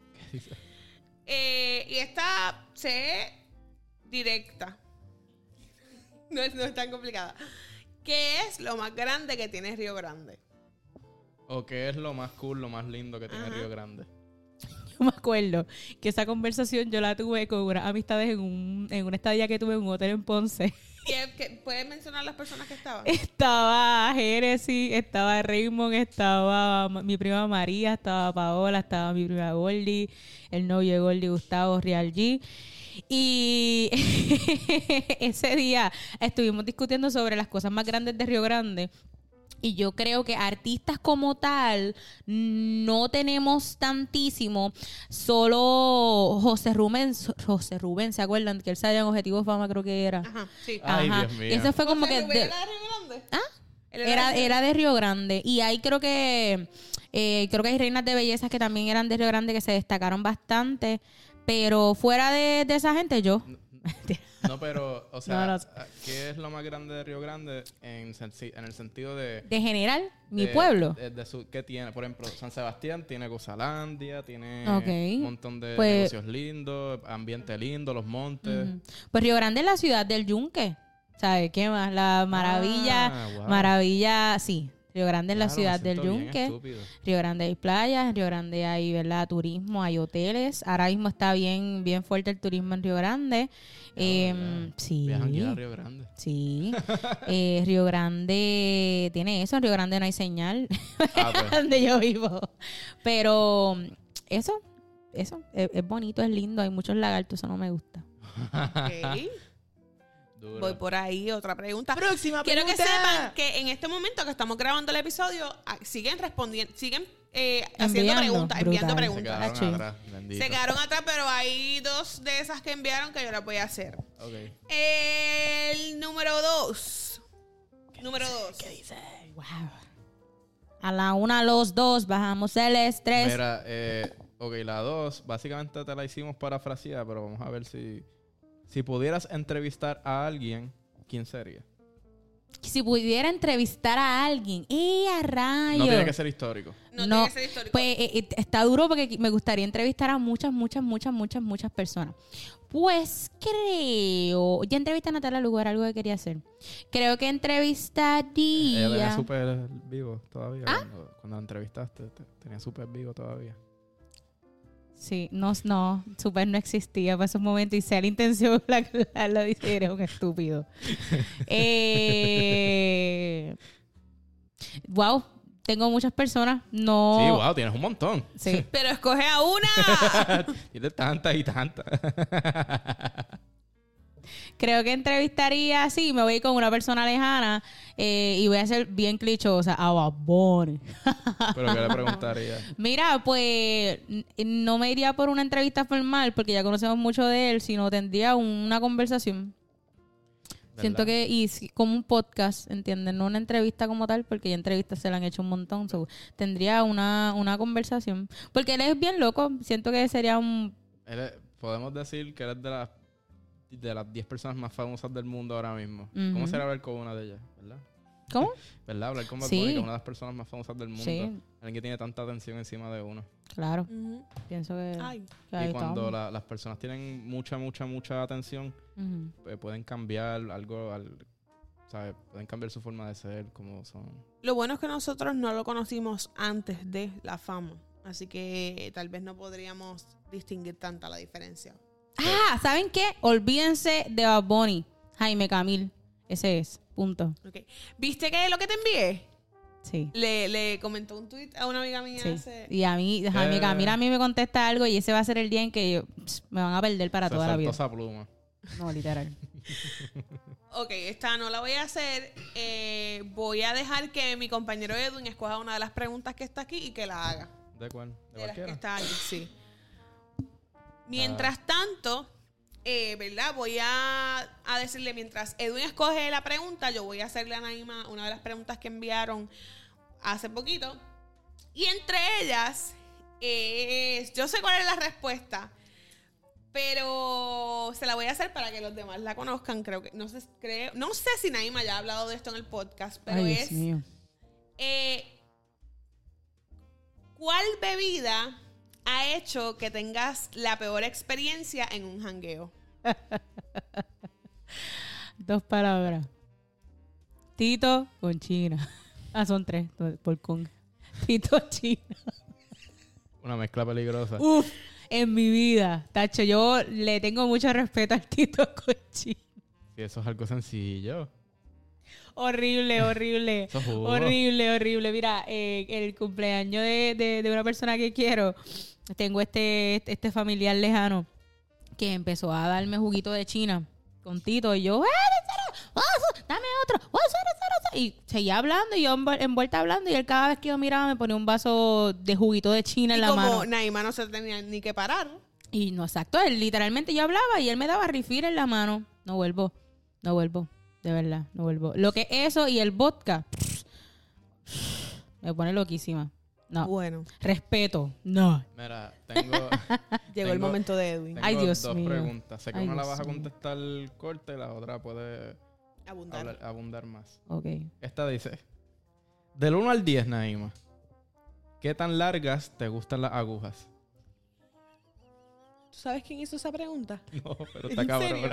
[SPEAKER 3] Eh, y esta se directa. No es, no es tan complicada. ¿Qué es lo más grande que tiene Río Grande?
[SPEAKER 1] ¿O qué es lo más cool, lo más lindo que tiene
[SPEAKER 3] Ajá.
[SPEAKER 1] Río Grande?
[SPEAKER 2] Me acuerdo que esa conversación yo la tuve con unas amistades en, un, en una estadía que tuve en un hotel en Ponce.
[SPEAKER 3] ¿Qué- qué- ¿Puedes mencionar las personas que estaban?
[SPEAKER 2] Estaba Génesis, estaba Raymond, estaba mi prima María, estaba Paola, estaba mi prima Goldie, el novio de Goldie, Gustavo Real G. Y ese día estuvimos discutiendo sobre las cosas más grandes de Río Grande. Y yo creo que artistas como tal no tenemos tantísimo. Solo José Rubén, José Rubén, ¿se acuerdan? Que él salía en Objetivo Fama, creo que era.
[SPEAKER 3] Ajá, sí.
[SPEAKER 1] Ay,
[SPEAKER 2] Ajá.
[SPEAKER 1] Dios mío.
[SPEAKER 2] Y eso fue como
[SPEAKER 3] ¿José
[SPEAKER 2] que...
[SPEAKER 3] Rubén
[SPEAKER 2] de-
[SPEAKER 3] era de Río Grande?
[SPEAKER 2] ¿Ah? Era,
[SPEAKER 3] de-
[SPEAKER 2] era de Río Grande. Y ahí creo que eh, creo que hay reinas de belleza que también eran de Río Grande que se destacaron bastante. Pero fuera de, de esa gente, yo.
[SPEAKER 1] No, pero, o sea,
[SPEAKER 2] No, no.
[SPEAKER 1] ¿qué es lo más grande de Río Grande en, en el sentido de...
[SPEAKER 2] De general, mi
[SPEAKER 1] de-
[SPEAKER 2] pueblo.
[SPEAKER 1] de- de su- ¿Qué tiene? Por ejemplo, San Sebastián tiene Gozalandia, tiene un montón de
[SPEAKER 2] Pues-
[SPEAKER 1] negocios lindos, ambiente lindo, los montes.
[SPEAKER 2] Pues Río Grande es la ciudad del yunque. ¿Sabes qué más? La maravilla,
[SPEAKER 1] Ah, wow.
[SPEAKER 2] maravilla, sí. Río Grande es la ciudad del yunque. Río Grande hay playas, en Río Grande hay, ¿verdad? Turismo, hay hoteles. Ahora mismo está bien, bien fuerte el turismo en Río Grande. Em, sí.
[SPEAKER 1] Viajan ya a Río Grande.
[SPEAKER 2] Sí. Eh, Río Grande tiene eso. En Río Grande no hay señal.
[SPEAKER 1] Ah, pues.
[SPEAKER 2] donde yo vivo. Pero eso, eso. Es, es bonito, es lindo. Hay muchos lagartos. Eso no me gusta.
[SPEAKER 3] Ok.
[SPEAKER 1] Duro.
[SPEAKER 3] Voy por ahí, otra pregunta.
[SPEAKER 1] Próxima
[SPEAKER 3] Quiero que sepan que en este momento que estamos grabando el episodio, ah, siguen respondiendo, siguen eh, haciendo preguntas, enviando.
[SPEAKER 1] Se
[SPEAKER 3] preguntas.
[SPEAKER 1] quedaron atrás.
[SPEAKER 3] Se quedaron atrás, pero hay dos de esas que enviaron que yo las voy a hacer.
[SPEAKER 1] Ok.
[SPEAKER 3] El número dos. Número dos.
[SPEAKER 2] Wow. A la una, los dos, bajamos el estrés.
[SPEAKER 1] Mira, eh, ok, la dos, básicamente te la hicimos parafraseada, pero vamos a ver si. Si pudieras entrevistar a alguien, ¿quién sería?
[SPEAKER 2] Si pudiera entrevistar a alguien, ¡eh, a rayos!
[SPEAKER 1] No tiene que ser histórico.
[SPEAKER 3] No, tiene que ser histórico.
[SPEAKER 2] Pues eh, eh, está duro porque me gustaría entrevistar a muchas, muchas, muchas, muchas, muchas personas. Pues creo. Ya entrevisté a Natalia Lugo, era algo que quería hacer. Creo que
[SPEAKER 1] Ella
[SPEAKER 2] entrevistaría.
[SPEAKER 1] tenía súper vivo todavía.
[SPEAKER 2] ¿Ah?
[SPEAKER 1] Cuando, cuando la entrevistaste, te- tenía súper vivo todavía.
[SPEAKER 2] Sí, no, no, super no existía para esos momentos y sea la intención la que lo dice, eres un estúpido. eh, wow, tengo muchas personas, no.
[SPEAKER 1] Sí, wow, tienes un montón.
[SPEAKER 2] Sí.
[SPEAKER 3] Pero escoge a una.
[SPEAKER 1] Tienes tantas y tantas.
[SPEAKER 2] Creo que entrevistaría, sí, me voy con una persona lejana eh, y voy a ser bien clichosa, a Bad Bunny.
[SPEAKER 1] pero ¿qué le preguntaría?
[SPEAKER 2] Mira, pues no me iría por una entrevista formal porque ya conocemos mucho de él, sino tendría una conversación. Siento que, y como un podcast, ¿entienden? No una entrevista como tal, porque ya entrevistas se le han hecho un montón. so, tendría una, una conversación. Porque él es bien loco. Siento que sería un.
[SPEAKER 1] Él es- podemos decir que eres de las de las 10 personas más famosas del mundo ahora mismo. ¿Cómo será hablar con una de ellas? ¿Verdad?
[SPEAKER 2] ¿Cómo?
[SPEAKER 1] ¿Verdad? Hablar con Bad
[SPEAKER 2] Sí.
[SPEAKER 1] Bunny, es una de las personas más famosas del mundo.
[SPEAKER 2] Sí.
[SPEAKER 1] Alguien que tiene tanta atención encima de uno.
[SPEAKER 2] Claro. Pienso que.
[SPEAKER 3] Ay.
[SPEAKER 2] que ahí
[SPEAKER 1] y cuando la- las personas tienen mucha, mucha, mucha atención, pues, pueden cambiar algo, al, ¿sabes? Pueden cambiar su forma de ser, como son.
[SPEAKER 3] Lo bueno es que nosotros no lo conocimos antes de la fama. Así que tal vez no podríamos distinguir tanta la diferencia.
[SPEAKER 2] Ah, ¿saben qué? Olvídense de Bad Bunny. Jaime Camil. Ese es. Punto.
[SPEAKER 3] Ok. ¿Viste que lo que te envié?
[SPEAKER 2] Sí.
[SPEAKER 3] Le, le comentó un tweet a una amiga mía
[SPEAKER 2] Sí.
[SPEAKER 3] hace-
[SPEAKER 2] Y a mí, Jaime
[SPEAKER 1] Eh.
[SPEAKER 2] Camil a mí me contesta algo y ese va a ser el día en que yo, pss, me van a perder para
[SPEAKER 1] Se
[SPEAKER 2] toda la vida.
[SPEAKER 1] esa pluma.
[SPEAKER 2] No, literal.
[SPEAKER 3] Ok, esta no la voy a hacer. Eh, voy a dejar que mi compañero Edwin escoja una de las preguntas que está aquí y que la haga.
[SPEAKER 1] ¿De cuál? ¿De,
[SPEAKER 3] De las que
[SPEAKER 1] cualquiera?
[SPEAKER 3] está allí, sí. Mientras tanto, eh, ¿verdad? Voy a, a decirle, mientras Edwin escoge la pregunta, yo voy a hacerle a Naima una de las preguntas que enviaron hace poquito. Y entre ellas, es, yo sé cuál es la respuesta, pero se la voy a hacer para que los demás la conozcan. Creo que, no sé, creo, no sé si Naima ya ha hablado de esto en el podcast, pero
[SPEAKER 2] Ay,
[SPEAKER 3] es... Eh, ¿Cuál bebida ha hecho que tengas la peor experiencia en un jangueo?
[SPEAKER 2] Dos palabras. Tito con China. Ah, son tres. Por con. Tito China.
[SPEAKER 1] Una mezcla peligrosa.
[SPEAKER 2] Uf, en mi vida. Tacho, yo le tengo mucho respeto al Tito con China.
[SPEAKER 1] Sí, eso es algo sencillo.
[SPEAKER 2] Horrible, horrible. Horrible, horrible. Mira, eh, el cumpleaños de, de- de una persona que quiero, tengo este, este familiar lejano que empezó a darme juguito de China con Tito y yo, ¡eh! ¡Oh, dame otro! ¡Oh! Y seguía hablando y yo envuel- envuelta hablando y él cada vez que yo miraba me ponía un vaso de juguito de China en
[SPEAKER 3] Y
[SPEAKER 2] la
[SPEAKER 3] como
[SPEAKER 2] mano.
[SPEAKER 3] Naima no se tenía ni que parar.
[SPEAKER 2] Y no, exacto, él literalmente yo hablaba y él me daba refill en la mano. No vuelvo, no vuelvo, de verdad, no vuelvo. Lo que eso y el vodka me pone loquísima. No,
[SPEAKER 3] Bueno,
[SPEAKER 2] respeto, no.
[SPEAKER 1] Mira, tengo,
[SPEAKER 3] llegó el momento de Edwin.
[SPEAKER 1] tengo
[SPEAKER 2] Ay, Dios
[SPEAKER 1] dos
[SPEAKER 2] mío.
[SPEAKER 1] preguntas. Sé que
[SPEAKER 2] Ay,
[SPEAKER 1] una la vas a contestar corta y la otra puede
[SPEAKER 3] Abundar.
[SPEAKER 1] hablar- abundar más.
[SPEAKER 2] Ok.
[SPEAKER 1] Esta dice: Del 1 al 10, Naima, ¿qué tan largas te gustan las agujas?
[SPEAKER 3] ¿Tú sabes quién hizo esa pregunta?
[SPEAKER 1] No, pero
[SPEAKER 3] ¿En
[SPEAKER 1] está cabrón.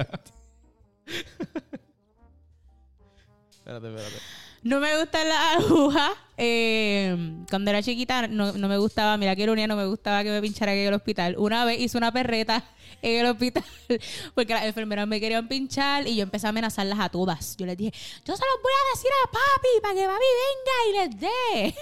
[SPEAKER 1] Espérate, espérate.
[SPEAKER 2] No me gustan las agujas. Eh, cuando era chiquita no, no me gustaba, mira que ironía, no me gustaba que me pinchara en el hospital. Una vez hice una perreta en el hospital porque las enfermeras me querían pinchar y yo empecé a amenazarlas a todas. Yo les dije, yo se los voy a decir a papi para que papi venga y les dé.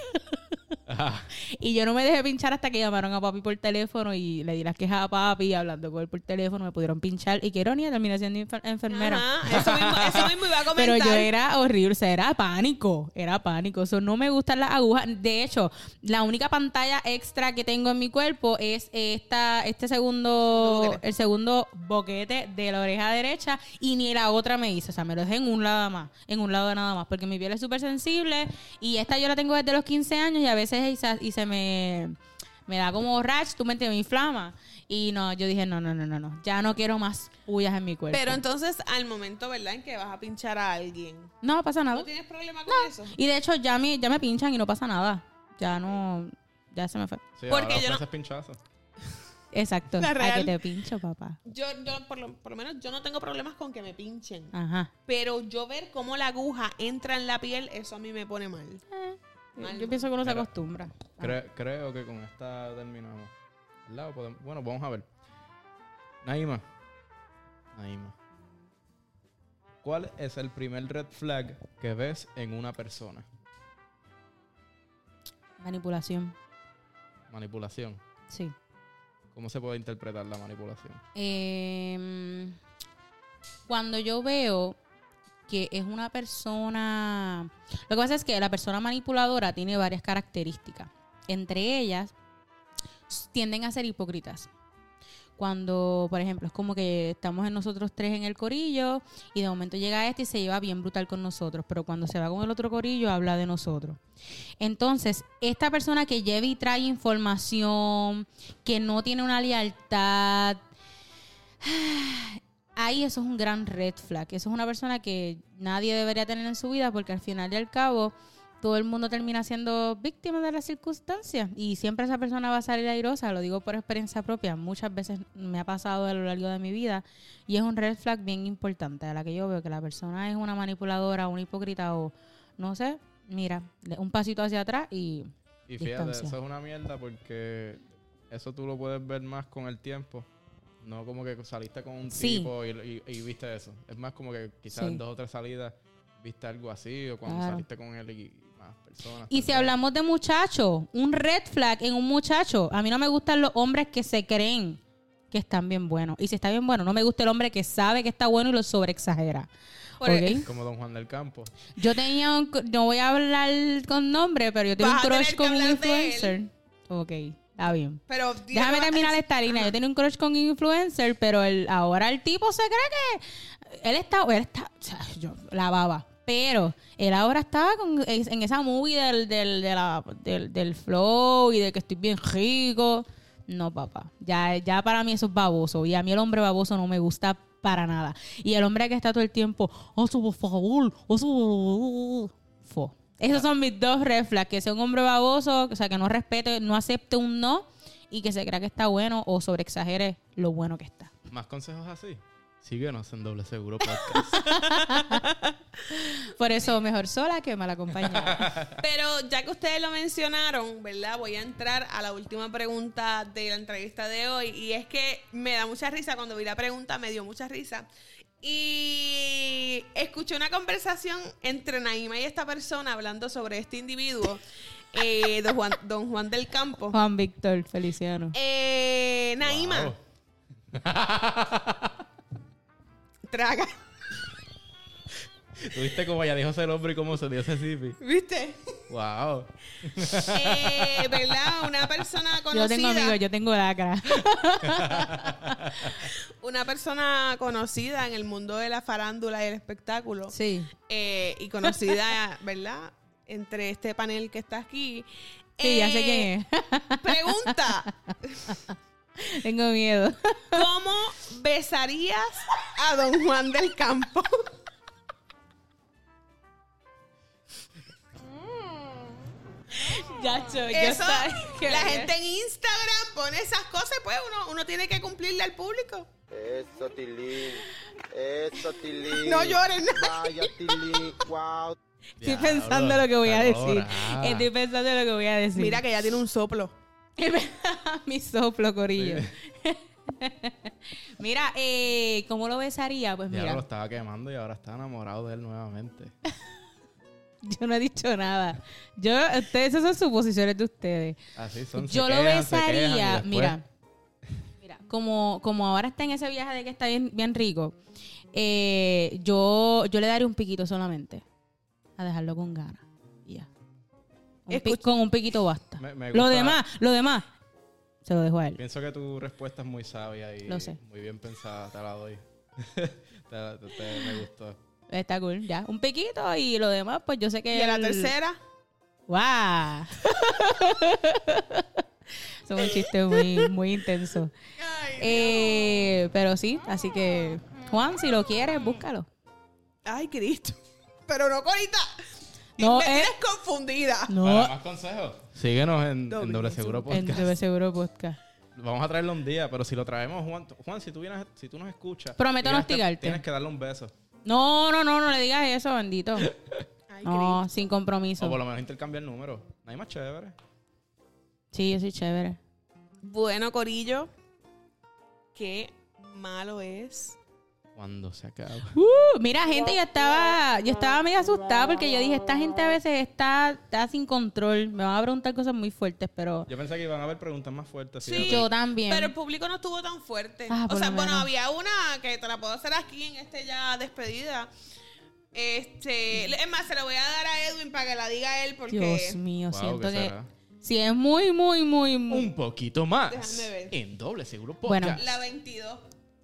[SPEAKER 1] Ajá.
[SPEAKER 2] Y yo no me dejé pinchar hasta que llamaron a papi por teléfono y le di las quejas a papi hablando con él por teléfono, me pudieron pinchar. Y qué ironía, terminé siendo enfer- enfermera.
[SPEAKER 3] Ajá, eso mismo, eso mismo iba a comentar.
[SPEAKER 2] Pero yo era horrible, o sea, era pánico, era pánico. Eso no me gustan las agujas. De hecho, la única pantalla extra que tengo en mi cuerpo es esta, este segundo, el segundo boquete de la oreja derecha y ni la otra me hizo. O sea, me lo dejé en un lado más, en un lado nada más, porque mi piel es súper sensible y esta yo la tengo desde los 15 años y a veces y se, y se me, me da como rash, tú me entiendes, me inflama. Y no, yo dije, no, no, no, no, no, ya no quiero más puyas en mi cuerpo.
[SPEAKER 3] Pero entonces, al momento, ¿verdad? En que vas a pinchar a alguien.
[SPEAKER 2] no pasa nada.
[SPEAKER 3] ¿No tienes problema con eso?
[SPEAKER 2] Y de hecho ya me, ya me pinchan y no pasa nada. Ya no, ya se me fue.
[SPEAKER 1] Sí,
[SPEAKER 3] Porque
[SPEAKER 1] ahora
[SPEAKER 3] yo no-
[SPEAKER 1] pinchazo.
[SPEAKER 2] Exacto.
[SPEAKER 3] La
[SPEAKER 2] A
[SPEAKER 3] real.
[SPEAKER 2] que te pincho, papá.
[SPEAKER 3] Yo, yo por, lo, por lo menos, yo no tengo problemas con que me pinchen.
[SPEAKER 2] Ajá.
[SPEAKER 3] Pero yo ver cómo la aguja entra en la piel, eso a mí me pone mal. Mal.
[SPEAKER 2] Yo pienso que uno se acostumbra.
[SPEAKER 1] Cre- creo que con esta terminamos. ¿Verdad? O podemos- Bueno, vamos a ver. Naima. Naima. ¿Cuál es el primer red flag que ves en una persona?
[SPEAKER 2] Manipulación.
[SPEAKER 1] Manipulación.
[SPEAKER 2] Sí.
[SPEAKER 1] ¿Cómo se puede interpretar la manipulación?
[SPEAKER 2] Em, cuando yo veo que es una persona... Lo que pasa es que la persona manipuladora tiene varias características. Entre ellas, tienden a ser hipócritas. Cuando, por ejemplo, es como que estamos en nosotros tres en el corillo y de momento llega este y se lleva bien brutal con nosotros, pero cuando se va con el otro corillo habla de nosotros. Entonces, esta persona que lleva y trae información, que no tiene una lealtad, ahí eso es un gran red flag. Eso es una persona que nadie debería tener en su vida porque al final y al cabo todo el mundo termina siendo víctima de las circunstancias y siempre esa persona va a salir airosa, lo digo por experiencia propia, muchas veces me ha pasado a lo largo de mi vida y es un red flag bien importante a la que yo veo que la persona es una manipuladora, una hipócrita o no sé, mira, un pasito hacia atrás y
[SPEAKER 1] Y fíjate,
[SPEAKER 2] Distancia.
[SPEAKER 1] eso es una mierda porque eso tú lo puedes ver más con el tiempo. No como que saliste con un
[SPEAKER 2] Sí.
[SPEAKER 1] tipo y, y- y viste eso. Es más como que quizás
[SPEAKER 2] Sí.
[SPEAKER 1] en dos o tres salidas viste algo así o cuando
[SPEAKER 2] Claro.
[SPEAKER 1] saliste con él y, más personas.
[SPEAKER 2] Y si hablamos de muchachos, un red flag en un muchacho, a mí no me gustan los hombres que se creen que están bien buenos. Y si está bien bueno, no me gusta el hombre que sabe que está bueno y lo sobreexagera.
[SPEAKER 1] Como Don Juan del Campo.
[SPEAKER 2] Yo tenía un, no voy a hablar con nombre, pero yo tenía un
[SPEAKER 3] Vas a
[SPEAKER 2] crush con un influencer. Ok, está bien.
[SPEAKER 3] Pero
[SPEAKER 2] Déjame terminar esta línea. Yo tenía un crush con influencer, pero el, ahora el tipo se cree que él está, él está, o sea, yo la baba. Pero él ahora está con, en esa movie del, del, de la- del, del flow y de que estoy bien rico. No, papá. Ya, ya para mí eso es baboso. Y a mí el hombre baboso no me gusta para nada. Y el hombre que está todo el tiempo, oh, por favor, oh, fo. Esos son mis dos red flags, que sea un hombre baboso, o sea, que no respete, no acepte un no y que se crea que está bueno o sobreexagere lo bueno que está.
[SPEAKER 1] ¿Más consejos así? Síguenos en Doble Seguro Podcast.
[SPEAKER 2] Por eso mejor sola que mal acompañada.
[SPEAKER 3] Pero ya que ustedes lo mencionaron, ¿verdad? Voy a entrar a la última pregunta de la entrevista de hoy. Y es que me da mucha risa. Cuando vi la pregunta, me dio mucha risa. Y escuché una conversación entre Naima y esta persona hablando sobre este individuo, eh, don, Juan, don Juan del Campo.
[SPEAKER 2] Juan Víctor Feliciano.
[SPEAKER 3] Eh, Naima,
[SPEAKER 1] Wow.
[SPEAKER 3] traga.
[SPEAKER 1] ¿Tuviste cómo ella dijo ese hombre y cómo se dio ese zipi?
[SPEAKER 3] ¿Viste?
[SPEAKER 1] Wow.
[SPEAKER 3] Eh, ¿Verdad? Una persona
[SPEAKER 2] Yo
[SPEAKER 3] conocida.
[SPEAKER 2] tengo amigos, yo tengo lacra.
[SPEAKER 3] Una persona conocida en el mundo de la farándula y el espectáculo.
[SPEAKER 2] Sí.
[SPEAKER 3] eh, y conocida, ¿verdad? Entre este panel que está aquí.
[SPEAKER 2] Sí, ya sé
[SPEAKER 3] Eh,
[SPEAKER 2] quién es.
[SPEAKER 3] Pregunta:
[SPEAKER 2] tengo miedo.
[SPEAKER 3] ¿Cómo besarías a don Juan del Campo?
[SPEAKER 2] Yacho,
[SPEAKER 3] Eso, la gente en Instagram pone esas cosas, pues uno, uno tiene que cumplirle al público.
[SPEAKER 4] Eso, Tilín. Eso, Tilín.
[SPEAKER 3] No llores, no.
[SPEAKER 4] Vaya, Tilín. Wow.
[SPEAKER 2] Estoy pensando lo que voy a decir.
[SPEAKER 1] colorada.
[SPEAKER 2] Estoy pensando lo que voy a decir.
[SPEAKER 3] Mira que ya tiene un soplo.
[SPEAKER 2] mi soplo, corillo. mira, eh, ¿cómo lo besaría? Pues
[SPEAKER 1] Ya
[SPEAKER 2] mira.
[SPEAKER 1] lo estaba quemando y ahora está enamorado de él nuevamente.
[SPEAKER 2] Yo no he dicho nada. Yo, ustedes, esas son suposiciones de ustedes.
[SPEAKER 1] Así son.
[SPEAKER 2] Yo lo
[SPEAKER 1] y
[SPEAKER 2] besaría,
[SPEAKER 1] después-
[SPEAKER 2] mira, mira, como, como ahora está en ese viaje de que está bien, bien rico, eh, yo, yo le daría un piquito solamente. A dejarlo con ganas. Y ya. Un con un piquito basta.
[SPEAKER 1] Me- me
[SPEAKER 2] lo demás, lo demás, se lo dejo a él.
[SPEAKER 1] Pienso que tu respuesta es muy sabia y
[SPEAKER 2] Lo sé.
[SPEAKER 1] muy bien pensada. Te la doy. te, te- te- me gustó.
[SPEAKER 2] Está cool, ya. Un piquito y lo demás, pues yo sé que.
[SPEAKER 3] Y a la tercera,
[SPEAKER 2] ¡Guau! Son un chiste muy, muy intenso. Eh, pero sí, así que, Juan, si lo quieres, búscalo.
[SPEAKER 3] ay, Cristo. Pero no, Corita.
[SPEAKER 2] No,
[SPEAKER 3] me
[SPEAKER 2] eh.
[SPEAKER 3] tienes confundida.
[SPEAKER 1] Para
[SPEAKER 2] No,
[SPEAKER 1] más consejos, síguenos en, en
[SPEAKER 3] Doble
[SPEAKER 1] Doble Seguro
[SPEAKER 2] en
[SPEAKER 1] Podcast.
[SPEAKER 2] Debe Seguro Podcast.
[SPEAKER 1] Vamos a traerlo un día, pero si lo traemos, Juan, Juan si tú vienes, si tú nos escuchas,
[SPEAKER 2] Prometo no hostigarte.
[SPEAKER 1] Tienes que darle un beso.
[SPEAKER 2] No, no, no, no le digas eso, bendito.
[SPEAKER 3] Ay,
[SPEAKER 2] No, sin
[SPEAKER 1] O por
[SPEAKER 2] compromiso.
[SPEAKER 1] lo menos intercambiar números. No hay más chévere.
[SPEAKER 2] Sí, yo soy chévere.
[SPEAKER 3] Bueno, Corillo, qué malo es.
[SPEAKER 1] Cuando se acaba.
[SPEAKER 2] Uh, mira, gente, yo estaba, yo estaba medio asustada porque yo dije, esta gente a veces está, está sin control. Me van a preguntar cosas muy fuertes, pero
[SPEAKER 1] Yo pensé que iban a haber preguntas más fuertes.
[SPEAKER 3] Sí.
[SPEAKER 2] yo también.
[SPEAKER 3] Pero el público no estuvo tan fuerte.
[SPEAKER 2] Ah,
[SPEAKER 3] o sea, bueno, había una que te la puedo hacer aquí en este ya despedida. Este, es más, se la voy a dar a Edwin para que la diga él porque
[SPEAKER 2] Dios mío,
[SPEAKER 1] Wow,
[SPEAKER 2] siento
[SPEAKER 1] ¿qué
[SPEAKER 2] que
[SPEAKER 1] será?
[SPEAKER 2] si es muy, muy, muy, muy...
[SPEAKER 1] Un poquito más.
[SPEAKER 3] Déjame ver.
[SPEAKER 1] En Doble Seguro
[SPEAKER 2] Bueno.
[SPEAKER 1] Podcast.
[SPEAKER 3] la 22.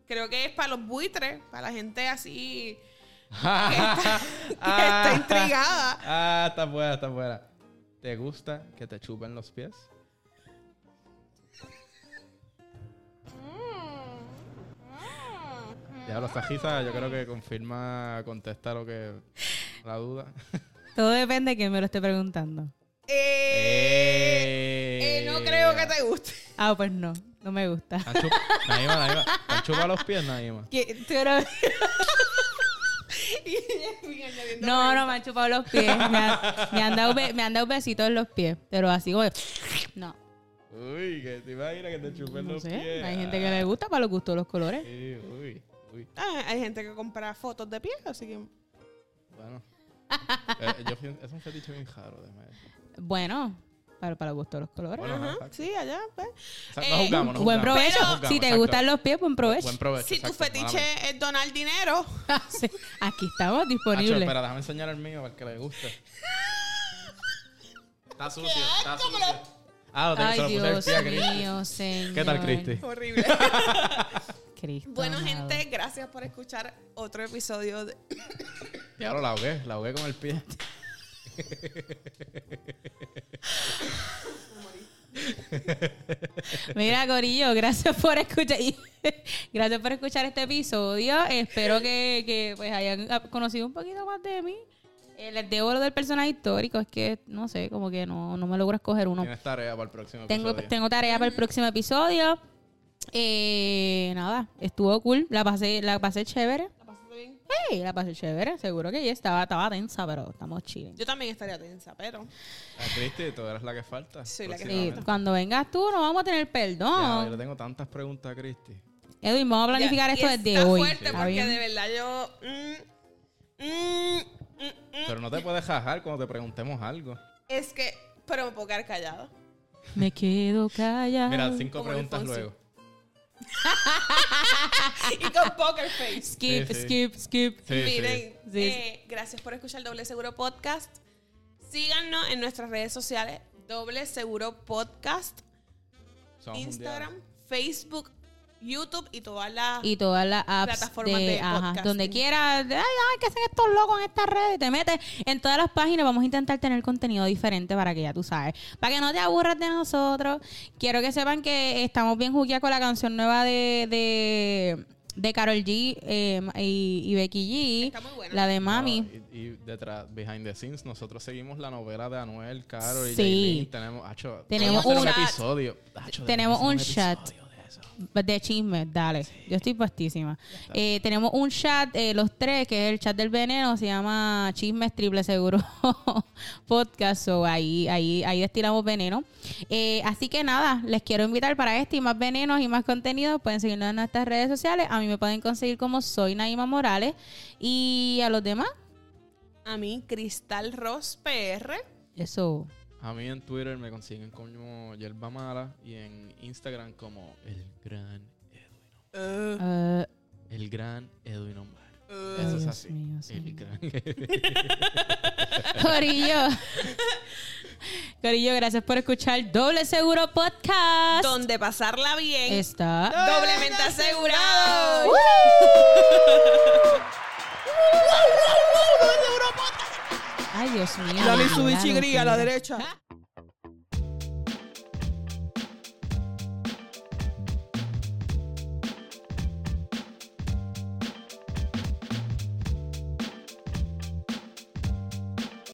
[SPEAKER 3] Creo que es para los buitres, para la gente así
[SPEAKER 1] Ah,
[SPEAKER 3] que está intrigada.
[SPEAKER 1] Ah, está buena, está buena. ¿Te gusta que te chupen los pies? Ya los tajizas, yo creo que confirma, contesta lo que la duda.
[SPEAKER 2] Todo depende de quién me lo esté preguntando.
[SPEAKER 3] Eh, eh, no creo que te guste.
[SPEAKER 2] Ah, pues no, no me gusta.
[SPEAKER 1] ¿Te han chup- Naima, Naima, ¿te han chupado los pies, Naima?
[SPEAKER 2] ¿Qué- tú eres-
[SPEAKER 3] Y Edwin añadiendo
[SPEAKER 2] No, no, me han chupado los pies. Me, han- me han dado be- me han dado besitos en los pies, pero así como... de- No,
[SPEAKER 1] Uy, que te imaginas que te chupen
[SPEAKER 2] no
[SPEAKER 1] los
[SPEAKER 2] sé.
[SPEAKER 1] pies.
[SPEAKER 2] Hay gente que le gusta para los gustos los colores.
[SPEAKER 1] Sí, uy, uy.
[SPEAKER 3] Ah, hay gente que compra fotos de pies, así que
[SPEAKER 1] Bueno. Eh, yo fui- es un fetiche bien raro, déjame decir.
[SPEAKER 2] Bueno, para, para gustos los colores.
[SPEAKER 1] Bueno,
[SPEAKER 3] Ajá,
[SPEAKER 1] exacto.
[SPEAKER 3] sí, allá, pues.
[SPEAKER 1] O sea,
[SPEAKER 3] Eh,
[SPEAKER 1] no juzgamos, no
[SPEAKER 2] buen
[SPEAKER 1] juzgamos.
[SPEAKER 2] provecho.
[SPEAKER 1] No juzgamos,
[SPEAKER 2] si te
[SPEAKER 1] exacto.
[SPEAKER 2] gustan los pies, buen provecho.
[SPEAKER 1] Buen provecho.
[SPEAKER 3] Si tu
[SPEAKER 1] exacto,
[SPEAKER 3] fetiche es donar dinero,
[SPEAKER 2] Sí, Aquí estamos
[SPEAKER 1] Hacho,
[SPEAKER 2] disponibles.
[SPEAKER 1] espera, déjame enseñar el mío para el que le guste. Está sucio, está sucio. Ah, lo tengo, se
[SPEAKER 2] Ay,
[SPEAKER 1] lo puse el
[SPEAKER 2] Dios
[SPEAKER 1] pie a Cristi.
[SPEAKER 2] mío, señor.
[SPEAKER 1] ¿Qué tal, Cristi?
[SPEAKER 3] horrible.
[SPEAKER 2] Cristo
[SPEAKER 3] bueno,
[SPEAKER 2] amado.
[SPEAKER 3] gente, gracias por escuchar otro episodio de.
[SPEAKER 1] Diablo, la ahogué, la ahogué con el pie.
[SPEAKER 2] Mira, Corillo, gracias por escuchar. gracias por escuchar este episodio. Espero que, que, pues hayan conocido un poquito más de mí. Eh, les debo lo del personaje histórico. Es que, no sé, como que no, no me logro escoger uno.
[SPEAKER 1] Tienes tarea para el próximo
[SPEAKER 2] Tengo,
[SPEAKER 1] episodio.
[SPEAKER 2] tengo tarea para el próximo episodio. Eh, nada, estuvo cool. La pasé, la pasé chévere.
[SPEAKER 3] ¿La?
[SPEAKER 2] Hey, la pasé chévere. Seguro que ya estaba, estaba tensa, pero estamos chilling.
[SPEAKER 3] Yo también estaría tensa, pero.
[SPEAKER 1] Ah, Cristi, tú eres la que falta.
[SPEAKER 3] Soy la que
[SPEAKER 2] Sí,
[SPEAKER 1] próximamente.
[SPEAKER 2] cuando vengas tú, no vamos a tener
[SPEAKER 1] Ya,
[SPEAKER 2] perdón.
[SPEAKER 1] yo le tengo tantas preguntas a Cristi.
[SPEAKER 2] Edwin, vamos a planificar
[SPEAKER 3] Ya,
[SPEAKER 2] esto
[SPEAKER 3] y
[SPEAKER 2] desde
[SPEAKER 3] está
[SPEAKER 2] hoy.
[SPEAKER 3] fuerte
[SPEAKER 2] ¿Está
[SPEAKER 3] porque
[SPEAKER 2] bien?
[SPEAKER 3] de verdad yo. mm, mm, mm, mm.
[SPEAKER 1] Pero no te puedes jajar cuando te preguntemos algo.
[SPEAKER 3] Es que. Pero me puedo quedar callado.
[SPEAKER 2] Me quedo callada.
[SPEAKER 1] Mira, cinco preguntas luego.
[SPEAKER 3] y con poker face.
[SPEAKER 2] Skip,
[SPEAKER 1] Sí, sí.
[SPEAKER 2] skip, skip.
[SPEAKER 1] Sí,
[SPEAKER 3] Miren,
[SPEAKER 2] Sí.
[SPEAKER 3] eh, gracias por escuchar Doble Seguro Podcast. Síganos en nuestras redes sociales, Doble Seguro Podcast,
[SPEAKER 1] Somos
[SPEAKER 3] Instagram,
[SPEAKER 1] mundiales.
[SPEAKER 3] Facebook, YouTube y todas las...
[SPEAKER 2] Y todas las apps
[SPEAKER 3] Plataformas
[SPEAKER 2] de,
[SPEAKER 3] de
[SPEAKER 2] ajá, donde quieras. Ay, ay, ¿qué hacen estos locos en estas redes? Te metes en todas las páginas. Vamos a intentar tener contenido diferente para que ya tú sabes. Para que no te aburras de nosotros. Quiero que sepan que estamos bien jugueados con la canción nueva de, de, de Carol G eh, y, y Becky G.
[SPEAKER 3] Está muy buena.
[SPEAKER 2] La de Mami.
[SPEAKER 1] No, y, y detrás, behind the scenes, nosotros seguimos la novela de Anuel, Caro y
[SPEAKER 2] Sí.
[SPEAKER 1] Jaylin. Tenemos, acho,
[SPEAKER 2] Tenemos un-
[SPEAKER 1] episodio. Acho,
[SPEAKER 2] Tenemos un
[SPEAKER 1] hacer
[SPEAKER 2] chat.
[SPEAKER 1] Episodio de eso.
[SPEAKER 2] De chisme, dale. Yo estoy puestísima. Eh, tenemos un chat, eh, los tres, que es el chat del veneno, se llama Chismes Triple Seguro Podcast. So, ahí, ahí, ahí destilamos veneno. Eh, así que nada, les quiero invitar para este y más venenos y más contenido. Pueden seguirnos en nuestras redes sociales. A mí me pueden conseguir como soy Naima Morales. Y a los demás,
[SPEAKER 3] A mí, Cristal Ross PR.
[SPEAKER 2] Eso.
[SPEAKER 1] A mí en Twitter me consiguen como Yerba Mala y en Instagram como el gran Edwin.
[SPEAKER 3] Uh,
[SPEAKER 1] El gran Edwin Omar.
[SPEAKER 3] uh.
[SPEAKER 1] Eso es
[SPEAKER 2] Dios
[SPEAKER 1] así.
[SPEAKER 2] mío,
[SPEAKER 1] el gran
[SPEAKER 2] Corillo. Corillo, gracias por escuchar Doble Seguro Podcast.
[SPEAKER 3] Donde pasarla bien.
[SPEAKER 2] está.
[SPEAKER 3] Doblemente asegurado.
[SPEAKER 2] Ay, Dios mío.
[SPEAKER 3] La Mitsubishi gris a la derecha.